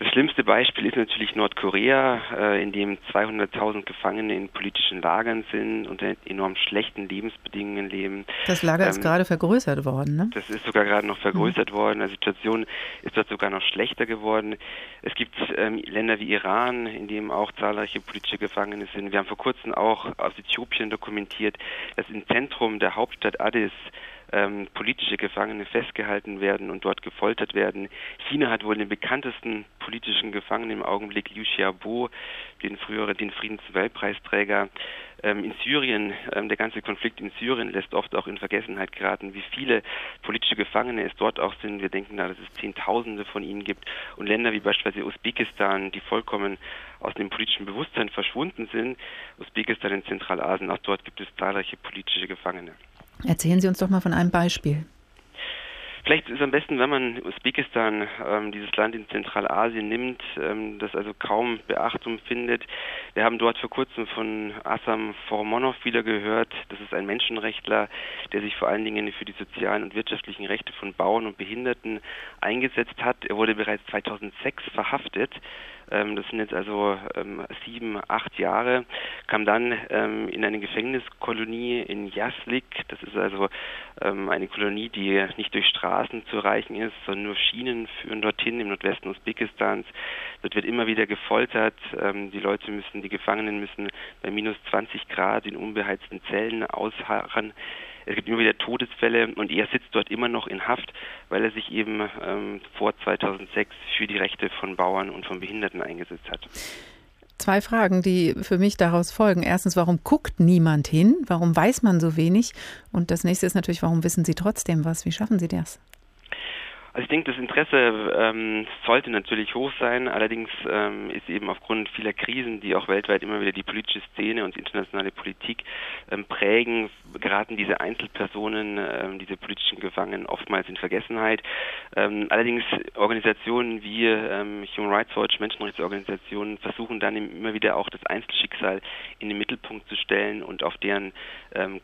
Speaker 17: Das schlimmste Beispiel ist natürlich Nordkorea, äh, in dem 200.000 Gefangene in politischen Lagern sind, unter enorm schlechten Lebensbedingungen leben.
Speaker 2: Das Lager ähm, ist gerade vergrößert worden, ne?
Speaker 17: Das ist sogar gerade noch vergrößert mhm. worden. Die Situation ist dort sogar noch schlechter geworden. Es gibt ähm, Länder wie Iran, in dem auch zahlreiche politische Gefangene sind. Wir haben vor kurzem auch aus Äthiopien dokumentiert, dass im Zentrum der Hauptstadt Addis ähm, politische Gefangene festgehalten werden und dort gefoltert werden. China hat wohl den bekanntesten politischen Gefangenen im Augenblick, Liu Xiaobo, den früheren, den Friedensnobelpreisträger. Ähm, in Syrien, ähm, der ganze Konflikt in Syrien lässt oft auch in Vergessenheit geraten, wie viele politische Gefangene es dort auch sind. Wir denken da, dass es Zehntausende von ihnen gibt und Länder wie beispielsweise Usbekistan, die vollkommen aus dem politischen Bewusstsein verschwunden sind. Usbekistan in Zentralasien, auch dort gibt es zahlreiche politische Gefangene.
Speaker 2: Erzählen Sie uns doch mal von einem Beispiel.
Speaker 17: Vielleicht ist es am besten, wenn man Usbekistan, ähm, dieses Land in Zentralasien nimmt, ähm, das also kaum Beachtung findet. Wir haben dort vor kurzem von Assam Formonov wieder gehört. Das ist ein Menschenrechtler, der sich vor allen Dingen für die sozialen und wirtschaftlichen Rechte von Bauern und Behinderten eingesetzt hat. Er wurde bereits 2006 verhaftet das sind jetzt also ähm, sieben, acht Jahre, kam dann ähm, in eine Gefängniskolonie in Jaslik. Das ist also ähm, eine Kolonie, die nicht durch Straßen zu erreichen ist, sondern nur Schienen führen dorthin im Nordwesten Usbekistans. Dort wird immer wieder gefoltert. Ähm, die Leute müssen, die Gefangenen müssen bei minus 20 Grad in unbeheizten Zellen ausharren. Es gibt immer wieder Todesfälle und er sitzt dort immer noch in Haft, weil er sich eben ähm, vor 2006 für die Rechte von Bauern und von Behinderten eingesetzt hat.
Speaker 2: Zwei Fragen, die für mich daraus folgen. Erstens, warum guckt niemand hin? Warum weiß man so wenig? Und das nächste ist natürlich, warum wissen Sie trotzdem was? Wie schaffen Sie das?
Speaker 17: Also ich denke, das Interesse ähm, sollte natürlich hoch sein. Allerdings ähm, ist eben aufgrund vieler Krisen, die auch weltweit immer wieder die politische Szene und internationale Politik ähm, prägen, geraten diese Einzelpersonen, ähm, diese politischen Gefangenen oftmals in Vergessenheit. Ähm, allerdings Organisationen wie ähm, Human Rights Watch, Menschenrechtsorganisationen versuchen dann immer wieder auch das Einzelschicksal in den Mittelpunkt zu stellen und auf deren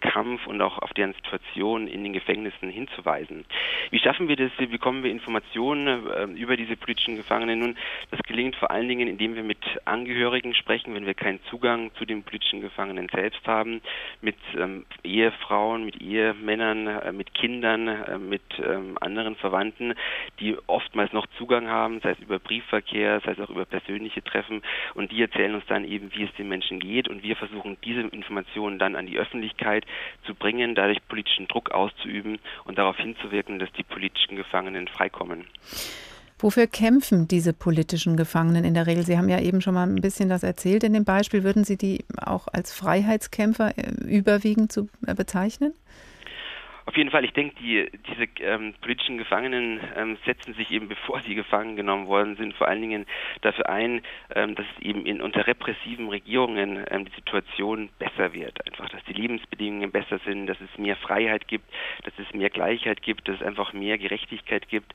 Speaker 17: Kampf und auch auf deren Situation in den Gefängnissen hinzuweisen. Wie schaffen wir das? Wir bekommen bekommen wir Informationen äh, über diese politischen Gefangenen. Nun, das gelingt vor allen Dingen, indem wir mit Angehörigen sprechen, wenn wir keinen Zugang zu den politischen Gefangenen selbst haben, mit ähm, Ehefrauen, mit Ehemännern, äh, mit Kindern, äh, mit ähm, anderen Verwandten, die oftmals noch Zugang haben, sei es über Briefverkehr, sei es auch über persönliche Treffen. Und die erzählen uns dann eben, wie es den Menschen geht. Und wir versuchen, diese Informationen dann an die Öffentlichkeit zu bringen, dadurch politischen Druck auszuüben und darauf hinzuwirken, dass die politischen Gefangenen Gefangenen freikommen.
Speaker 2: Wofür kämpfen diese politischen Gefangenen in der Regel? Sie haben ja eben schon mal ein bisschen das erzählt in dem Beispiel. Würden Sie die auch als Freiheitskämpfer äh, überwiegend zu äh, bezeichnen?
Speaker 17: Auf jeden Fall, ich denke, die, diese ähm, politischen Gefangenen ähm, setzen sich eben, *laughs* bevor sie gefangen genommen worden sind, vor allen Dingen dafür ein, ähm, dass es eben in, unter repressiven Regierungen ähm, die Situation besser wird. Einfach, dass die Lebensbedingungen besser sind, dass es mehr Freiheit gibt, dass es mehr Gleichheit gibt, dass es einfach mehr Gerechtigkeit gibt.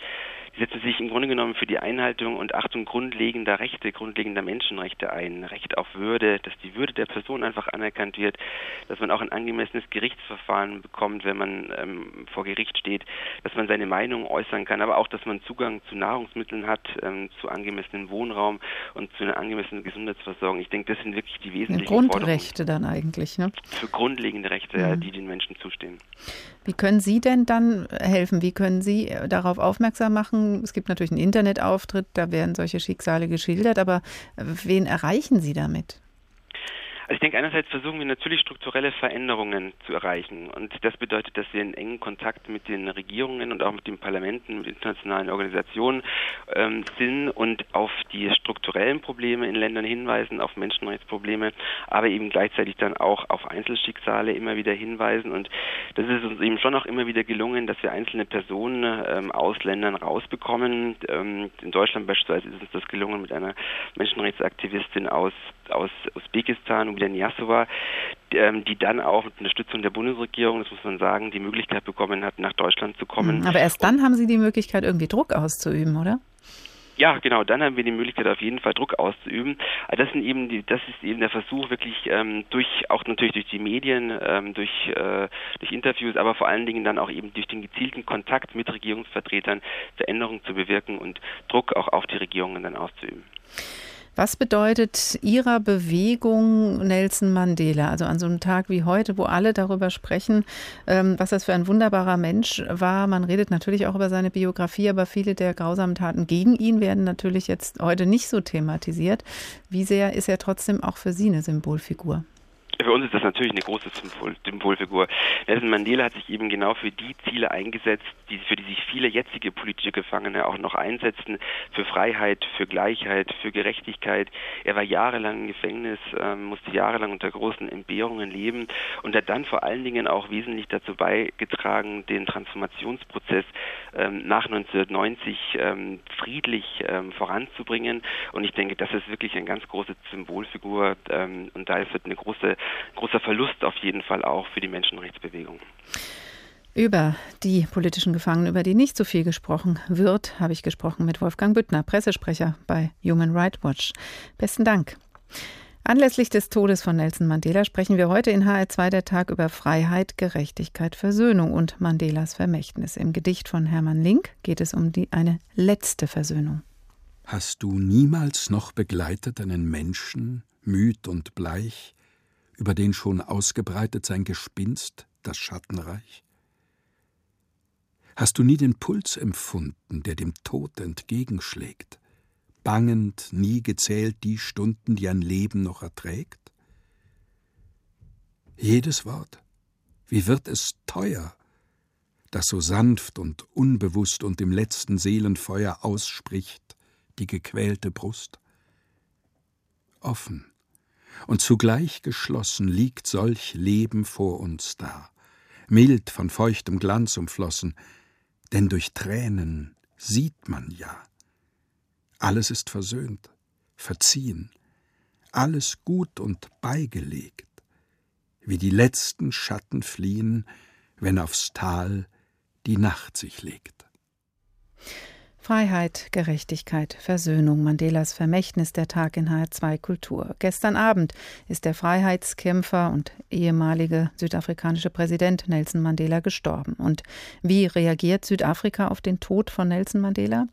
Speaker 17: Die setzen sich im Grunde genommen für die Einhaltung und Achtung grundlegender Rechte, grundlegender Menschenrechte ein. Recht auf Würde, dass die Würde der Person einfach anerkannt wird, dass man auch ein angemessenes Gerichtsverfahren bekommt, wenn man ähm, vor Gericht steht, dass man seine Meinung äußern kann, aber auch, dass man Zugang zu Nahrungsmitteln hat, ähm, zu angemessenem Wohnraum und zu einer angemessenen Gesundheitsversorgung. Ich denke, das sind wirklich die wesentlichen
Speaker 2: Grundrechte dann eigentlich, ne?
Speaker 17: Für grundlegende Rechte, mhm. ja, die den Menschen zustehen.
Speaker 2: Wie können Sie denn dann helfen? Wie können Sie äh, darauf aufmerksam machen? Es gibt natürlich einen Internetauftritt, da werden solche Schicksale geschildert, aber äh, wen erreichen Sie damit?
Speaker 17: Also ich denke, einerseits versuchen wir natürlich strukturelle Veränderungen zu erreichen. Und das bedeutet, dass wir in engen Kontakt mit den Regierungen und auch mit den Parlamenten, mit internationalen Organisationen ähm, sind und auf die strukturellen Probleme in Ländern hinweisen, auf Menschenrechtsprobleme, aber eben gleichzeitig dann auch auf Einzelschicksale immer wieder hinweisen. Und das ist uns eben schon auch immer wieder gelungen, dass wir einzelne Personen ähm, aus Ländern rausbekommen. Ähm, in Deutschland beispielsweise ist uns das gelungen mit einer Menschenrechtsaktivistin aus aus Usbekistan wieder Niasova, ähm, die dann auch mit Unterstützung der Bundesregierung, das muss man sagen, die Möglichkeit bekommen hat, nach Deutschland zu kommen.
Speaker 2: Hm, aber erst dann haben Sie die Möglichkeit, irgendwie Druck auszuüben, oder?
Speaker 17: Ja, genau, dann haben wir die Möglichkeit, auf jeden Fall Druck auszuüben. Das sind eben die, das ist eben der Versuch, wirklich ähm, durch, auch natürlich durch die Medien, ähm, durch, äh, durch Interviews, aber vor allen Dingen dann auch eben durch den gezielten Kontakt mit Regierungsvertretern Veränderungen zu bewirken und Druck auch auf die Regierungen dann auszuüben.
Speaker 2: Was bedeutet Ihrer Bewegung Nelson Mandela? Also an so einem Tag wie heute, wo alle darüber sprechen, ähm, was das für ein wunderbarer Mensch war. Man redet natürlich auch über seine Biografie, aber viele der grausamen Taten gegen ihn werden natürlich jetzt heute nicht so thematisiert. Wie sehr ist er trotzdem auch für Sie eine Symbolfigur?
Speaker 17: Für uns ist das natürlich eine große Symbol, Symbolfigur. Nelson Mandela hat sich eben genau für die Ziele eingesetzt, die, für die sich viele jetzige politische Gefangene auch noch einsetzen, für Freiheit, für Gleichheit, für Gerechtigkeit. Er war jahrelang im Gefängnis, äh, musste jahrelang unter großen Entbehrungen leben und hat dann vor allen Dingen auch wesentlich dazu beigetragen, den Transformationsprozess ähm, nach 1990 ähm, friedlich ähm, voranzubringen. Und ich denke, das ist wirklich eine ganz große Symbolfigur ähm, und da ist eine große großer Verlust auf jeden Fall auch für die Menschenrechtsbewegung.
Speaker 2: Über die politischen Gefangenen, über die nicht so viel gesprochen wird, habe ich gesprochen mit Wolfgang Büttner, Pressesprecher bei Human Rights Watch. Besten Dank. Anlässlich des Todes von Nelson Mandela sprechen wir heute in HR2 der Tag über Freiheit, Gerechtigkeit, Versöhnung und Mandelas Vermächtnis. Im Gedicht von Hermann Link geht es um die, eine letzte Versöhnung.
Speaker 13: Hast du niemals noch begleitet einen Menschen, müd und bleich, über den schon ausgebreitet sein Gespinst, das Schattenreich? Hast du nie den Puls empfunden, der dem Tod entgegenschlägt, bangend nie gezählt die Stunden, die ein Leben noch erträgt? Jedes Wort, wie wird es teuer, das so sanft und unbewusst und im letzten Seelenfeuer ausspricht, die gequälte Brust? Offen, und zugleich geschlossen liegt solch Leben vor uns da, mild von feuchtem Glanz umflossen, denn durch Tränen sieht man ja. Alles ist versöhnt, verziehen, alles gut und beigelegt, wie die letzten Schatten fliehen, wenn aufs Tal die Nacht sich legt.
Speaker 2: Freiheit, Gerechtigkeit, Versöhnung, Mandelas Vermächtnis der Tag in HR2 Kultur. Gestern Abend ist der Freiheitskämpfer und ehemalige südafrikanische Präsident Nelson Mandela gestorben. Und wie reagiert Südafrika auf den Tod von Nelson Mandela?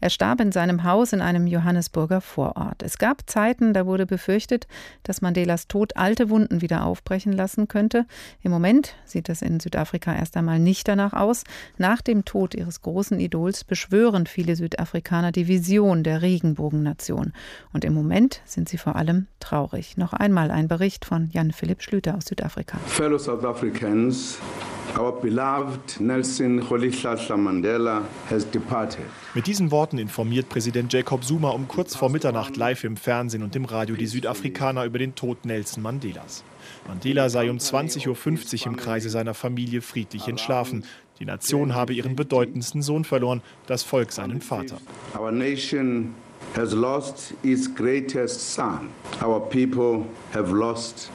Speaker 2: Er starb in seinem Haus in einem Johannesburger Vorort. Es gab Zeiten, da wurde befürchtet, dass Mandelas Tod alte Wunden wieder aufbrechen lassen könnte. Im Moment sieht es in Südafrika erst einmal nicht danach aus. Nach dem Tod ihres großen Idols beschwören und viele Südafrikaner die Vision der Regenbogennation. Und im Moment sind sie vor allem traurig. Noch einmal ein Bericht von Jan Philipp Schlüter aus Südafrika.
Speaker 3: Fellow South Africans, Our beloved Nelson Rolihlahla Mandela has departed.
Speaker 10: Mit diesen Worten informiert Präsident Jacob Zuma um kurz vor Mitternacht live im Fernsehen und im Radio die Südafrikaner über den Tod Nelson Mandelas. Mandela sei um 20.50 Uhr im Kreise seiner Familie friedlich entschlafen. Die Nation habe ihren bedeutendsten Sohn verloren, das Volk seinen Vater.
Speaker 3: Our nation has lost its greatest son. Our people have lost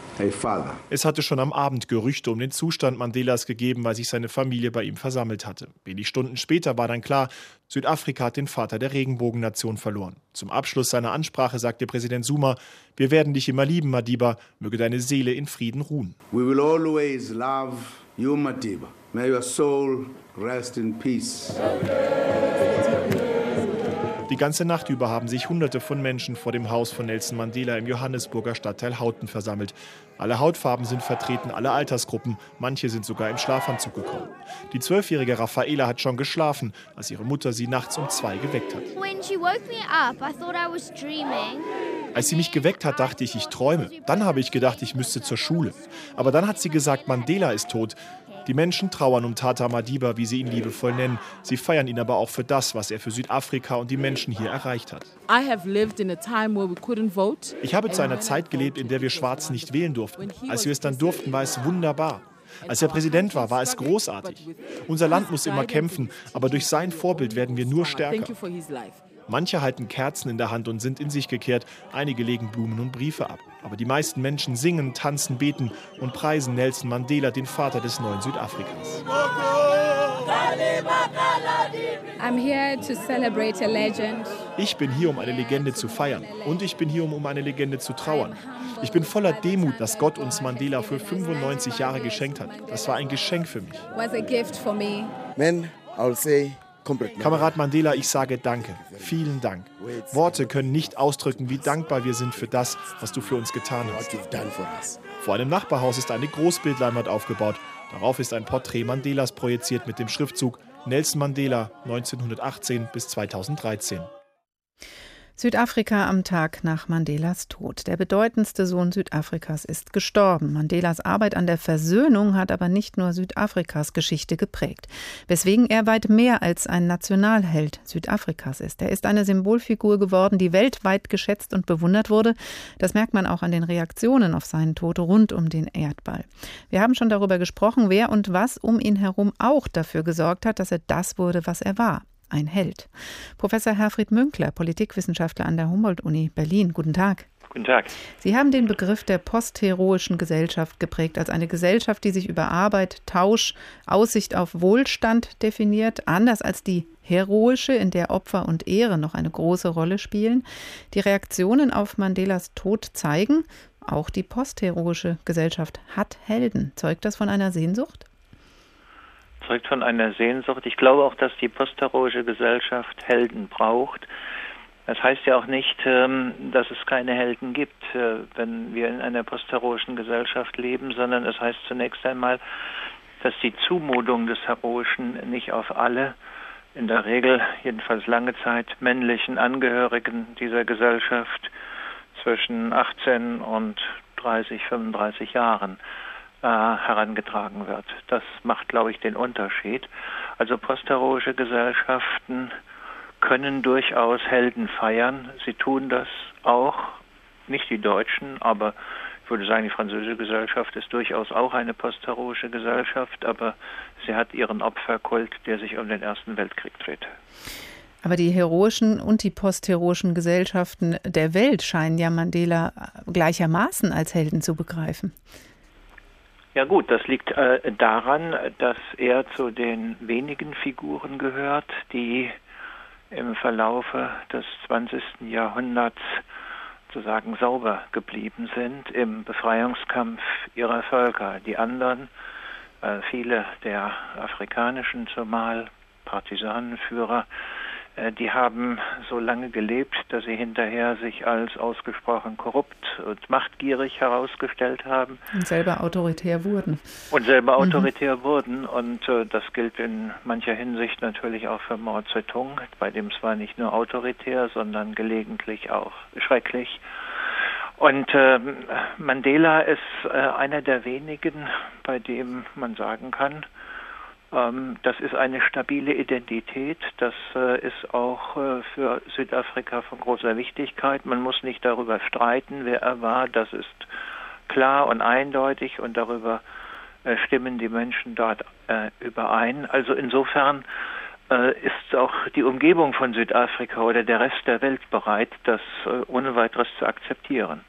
Speaker 10: es hatte schon am Abend Gerüchte um den Zustand Mandelas gegeben, weil sich seine Familie bei ihm versammelt hatte. Wenig Stunden später war dann klar, Südafrika hat den Vater der Regenbogennation verloren. Zum Abschluss seiner Ansprache sagte Präsident Zuma: Wir werden dich immer lieben, Madiba. Möge deine Seele in Frieden ruhen.
Speaker 3: We will always love you, Madiba. May your soul rest in peace.
Speaker 10: Die ganze Nacht über haben sich Hunderte von Menschen vor dem Haus von Nelson Mandela im Johannesburger Stadtteil Hauten versammelt. Alle Hautfarben sind vertreten, alle Altersgruppen. Manche sind sogar im Schlafanzug gekommen. Die zwölfjährige Raffaela hat schon geschlafen, als ihre Mutter sie nachts um zwei geweckt hat. Als sie mich geweckt hat, dachte ich, ich träume. Dann habe ich gedacht, ich müsste zur Schule. Aber dann hat sie gesagt, Mandela ist tot. Die Menschen trauern um Tata Madiba, wie sie ihn liebevoll nennen. Sie feiern ihn aber auch für das, was er für Südafrika und die Menschen hier erreicht hat. Ich habe zu einer Zeit gelebt, in der wir Schwarz nicht wählen durften. Als wir es dann durften, war es wunderbar. Als er Präsident war, war es großartig. Unser Land muss immer kämpfen, aber durch sein Vorbild werden wir nur stärker. Manche halten Kerzen in der Hand und sind in sich gekehrt, einige legen Blumen und Briefe ab. Aber die meisten Menschen singen, tanzen, beten und preisen Nelson Mandela, den Vater des neuen Südafrikas. Ich bin hier, um eine Legende zu feiern. Und ich bin hier, um um eine Legende zu trauern. Ich bin voller Demut, dass Gott uns Mandela für 95 Jahre geschenkt hat. Das war ein Geschenk für mich. Men, I'll say Kamerad Mandela, ich sage Danke. Vielen Dank. Worte können nicht ausdrücken, wie dankbar wir sind für das, was du für uns getan hast. Vor einem Nachbarhaus ist eine Großbildleinwand aufgebaut. Darauf ist ein Porträt Mandelas projiziert mit dem Schriftzug Nelson Mandela 1918 bis 2013.
Speaker 2: Südafrika am Tag nach Mandelas Tod. Der bedeutendste Sohn Südafrikas ist gestorben. Mandelas Arbeit an der Versöhnung hat aber nicht nur Südafrikas Geschichte geprägt, weswegen er weit mehr als ein Nationalheld Südafrikas ist. Er ist eine Symbolfigur geworden, die weltweit geschätzt und bewundert wurde. Das merkt man auch an den Reaktionen auf seinen Tod rund um den Erdball. Wir haben schon darüber gesprochen, wer und was um ihn herum auch dafür gesorgt hat, dass er das wurde, was er war ein Held. Professor Herfried Münkler, Politikwissenschaftler an der Humboldt-Uni Berlin. Guten Tag.
Speaker 18: Guten Tag.
Speaker 2: Sie haben den Begriff der postheroischen Gesellschaft geprägt als eine Gesellschaft, die sich über Arbeit, Tausch, Aussicht auf Wohlstand definiert, anders als die heroische, in der Opfer und Ehre noch eine große Rolle spielen. Die Reaktionen auf Mandelas Tod zeigen, auch die postheroische Gesellschaft hat Helden. Zeugt das von einer Sehnsucht?
Speaker 18: Zeugt von einer Sehnsucht. Ich glaube auch, dass die postheroische Gesellschaft Helden braucht. Das heißt ja auch nicht, ähm, dass es keine Helden gibt, äh, wenn wir in einer postheroischen Gesellschaft leben, sondern es heißt zunächst einmal, dass die Zumutung des Heroischen nicht auf alle, in der Regel jedenfalls lange Zeit männlichen Angehörigen dieser Gesellschaft zwischen 18 und 30, 35 Jahren äh, herangetragen wird. Das macht, glaube ich, den Unterschied. Also postheroische Gesellschaften können durchaus Helden feiern. Sie tun das auch, nicht die Deutschen, aber ich würde sagen, die französische Gesellschaft ist durchaus auch eine postheroische Gesellschaft, aber sie hat ihren Opferkult, der sich um den Ersten Weltkrieg dreht.
Speaker 2: Aber die heroischen und die postheroischen Gesellschaften der Welt scheinen ja Mandela gleichermaßen als Helden zu begreifen.
Speaker 18: Ja gut, das liegt äh, daran, dass er zu den wenigen Figuren gehört, die im Verlaufe des 20. Jahrhunderts sozusagen sauber geblieben sind im Befreiungskampf ihrer Völker. Die anderen, äh, viele der afrikanischen zumal Partisanenführer, die haben so lange gelebt, dass sie hinterher sich als ausgesprochen korrupt und machtgierig herausgestellt haben.
Speaker 2: Und selber autoritär wurden.
Speaker 18: Und selber mhm. autoritär wurden. Und äh, das gilt in mancher Hinsicht natürlich auch für Mao Zedong, bei dem zwar nicht nur autoritär, sondern gelegentlich auch schrecklich. Und äh, Mandela ist äh, einer der wenigen, bei dem man sagen kann, das ist eine stabile Identität. Das äh, ist auch äh, für Südafrika von großer Wichtigkeit. Man muss nicht darüber streiten, wer er war. Das ist klar und eindeutig und darüber äh, stimmen die Menschen dort überein. Also insofern ist auch die Umgebung von Südafrika oder der Rest der Welt bereit, das ohne weiteres zu akzeptieren.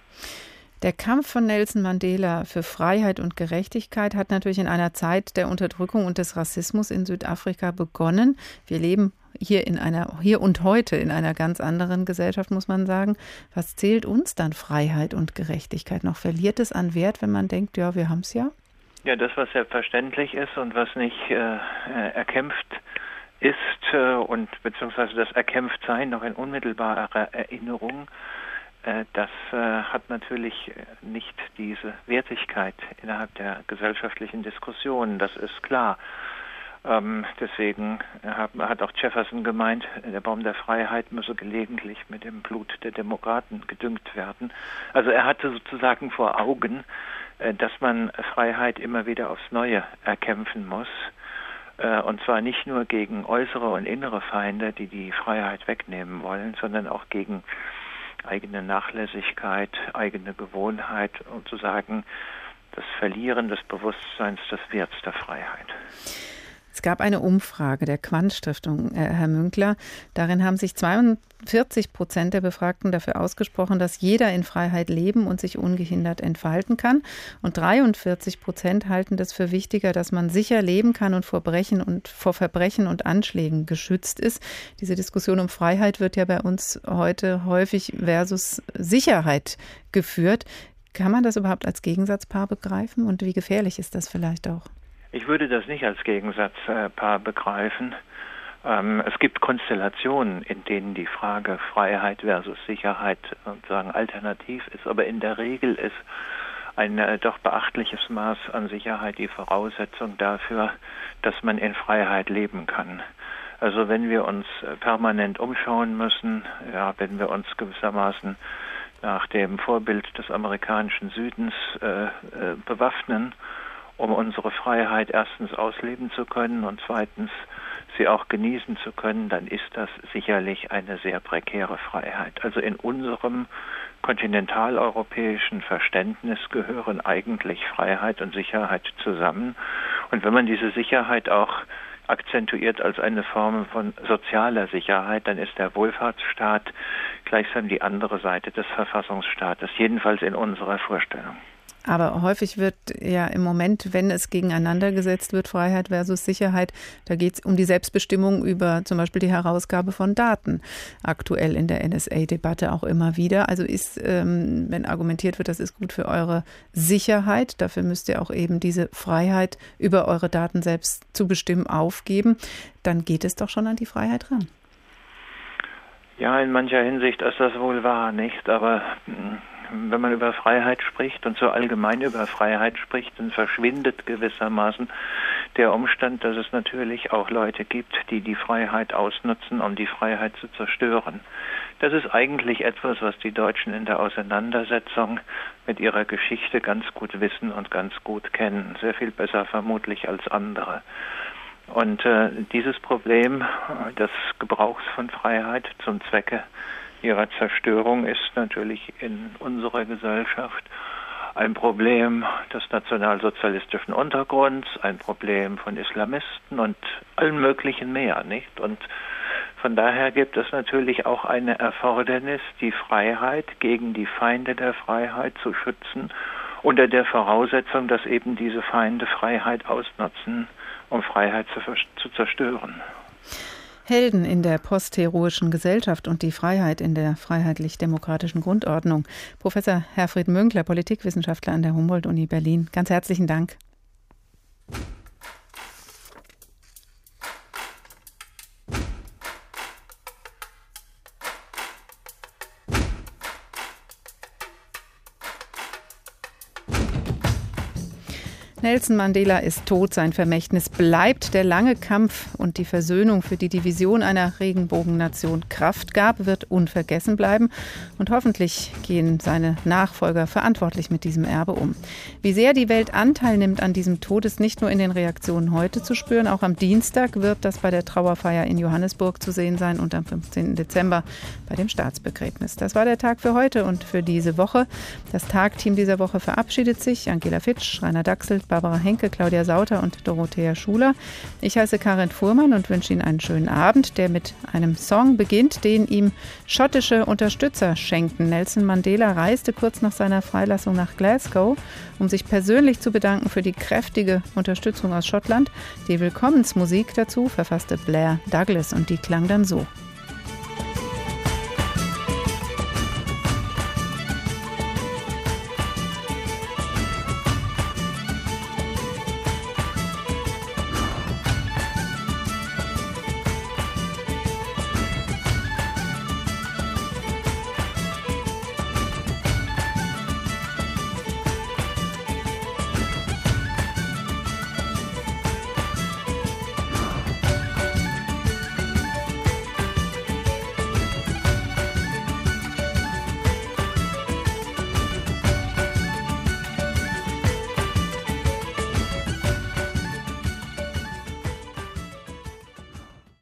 Speaker 2: Der Kampf von Nelson Mandela für Freiheit und Gerechtigkeit hat natürlich in einer Zeit der Unterdrückung und des Rassismus in Südafrika begonnen. Wir leben hier in einer hier und heute in einer ganz anderen Gesellschaft, muss man sagen. Was zählt uns dann Freiheit und Gerechtigkeit noch? Verliert es an Wert, wenn man denkt, ja, wir haben es ja?
Speaker 18: Ja, das, was selbstverständlich ist und was nicht äh, erkämpft ist äh, und beziehungsweise das Erkämpftsein noch in unmittelbarer Erinnerung äh, das äh, hat natürlich äh, nicht diese Wertigkeit innerhalb der gesellschaftlichen Diskussion, das ist klar. Ähm, deswegen hat auch Jefferson gemeint, der Baum der Freiheit müsse gelegentlich mit dem Blut der Demokraten gedüngt werden. Also er hatte sozusagen vor Augen, dass man Freiheit immer wieder aufs Neue erkämpfen muss. Und zwar nicht nur gegen äußere und innere Feinde, die die Freiheit wegnehmen wollen, sondern auch gegen eigene Nachlässigkeit, eigene Gewohnheit und zu sagen, das Verlieren des Bewusstseins des Werts der Freiheit.
Speaker 2: Es gab eine Umfrage der Quant-Stiftung, äh, Herr Münkler. Darin haben sich 42 Prozent der Befragten dafür ausgesprochen, dass jeder in Freiheit leben und sich ungehindert entfalten kann. Und 43 Prozent halten das für wichtiger, dass man sicher leben kann und vor Brechen und vor Verbrechen und Anschlägen geschützt ist. Diese Diskussion um Freiheit wird ja bei uns heute häufig versus Sicherheit geführt. Kann man das überhaupt als Gegensatzpaar begreifen und wie gefährlich ist das vielleicht auch?
Speaker 18: Ich würde das nicht als Gegensatzpaar begreifen. Ähm, es gibt Konstellationen, in denen die Frage Freiheit versus Sicherheit sozusagen alternativ ist, aber in der Regel ist ein äh, doch beachtliches Maß an Sicherheit die Voraussetzung dafür, dass man in Freiheit leben kann. Also wenn wir uns äh, permanent umschauen müssen, ja, wenn wir uns gewissermaßen nach dem Vorbild des amerikanischen Südens äh, äh, bewaffnen um unsere Freiheit erstens ausleben zu können und zweitens sie auch genießen zu können, dann ist das sicherlich eine sehr prekäre Freiheit. Also in unserem kontinentaleuropäischen Verständnis gehören eigentlich Freiheit und Sicherheit zusammen. Und wenn man diese Sicherheit auch akzentuiert als eine Form von sozialer Sicherheit, dann ist der Wohlfahrtsstaat gleichsam die andere Seite des Verfassungsstaates, jedenfalls in unserer Vorstellung.
Speaker 2: Aber häufig wird ja im Moment, wenn es gegeneinander gesetzt wird, Freiheit versus Sicherheit, da geht es um die Selbstbestimmung über zum Beispiel die Herausgabe von Daten. Aktuell in der NSA-Debatte auch immer wieder. Also ist, ähm, wenn argumentiert wird, das ist gut für eure Sicherheit, dafür müsst ihr auch eben diese Freiheit über eure Daten selbst zu bestimmen aufgeben, dann geht es doch schon an die Freiheit ran.
Speaker 18: Ja, in mancher Hinsicht ist das wohl wahr, nicht? Aber hm, wenn man über Freiheit spricht und so allgemein über Freiheit spricht, dann verschwindet gewissermaßen der Umstand, dass es natürlich auch Leute gibt, die die Freiheit ausnutzen, um die Freiheit zu zerstören. Das ist eigentlich etwas, was die Deutschen in der Auseinandersetzung mit ihrer Geschichte ganz gut wissen und ganz gut kennen, sehr viel besser vermutlich als andere. Und äh, dieses Problem des Gebrauchs von Freiheit zum Zwecke ihrer Zerstörung ist natürlich in unserer Gesellschaft ein Problem des nationalsozialistischen Untergrunds, ein Problem von Islamisten und allen möglichen mehr, nicht? Und von daher gibt es natürlich auch eine Erfordernis, die Freiheit gegen die Feinde der Freiheit zu schützen, unter der Voraussetzung, dass eben diese Feinde Freiheit ausnutzen, um Freiheit zu, zu zerstören.
Speaker 2: Helden in der postheroischen Gesellschaft und die Freiheit in der freiheitlich-demokratischen Grundordnung. Professor Herfried Münkler, Politikwissenschaftler an der Humboldt-Uni Berlin. Ganz herzlichen Dank. Nelson Mandela ist tot, sein Vermächtnis bleibt. Der lange Kampf und die Versöhnung, für die die Vision einer Regenbogennation Kraft gab, wird unvergessen bleiben. Und hoffentlich gehen seine Nachfolger verantwortlich mit diesem Erbe um. Wie sehr die Welt Anteil nimmt an diesem Tod, ist nicht nur in den Reaktionen heute zu spüren. Auch am Dienstag wird das bei der Trauerfeier in Johannesburg zu sehen sein und am 15. Dezember bei dem Staatsbegräbnis. Das war der Tag für heute und für diese Woche. Das Tagteam dieser Woche verabschiedet sich. Angela Fitsch, Rainer Dachsel, Barbara Henke, Claudia Sauter und Dorothea Schuler. Ich heiße Karin Fuhrmann und wünsche Ihnen einen schönen Abend, der mit einem Song beginnt, den ihm schottische Unterstützer schenkten. Nelson Mandela reiste kurz nach seiner Freilassung nach Glasgow, um sich persönlich zu bedanken für die kräftige Unterstützung aus Schottland. Die Willkommensmusik dazu verfasste Blair Douglas und die klang dann so.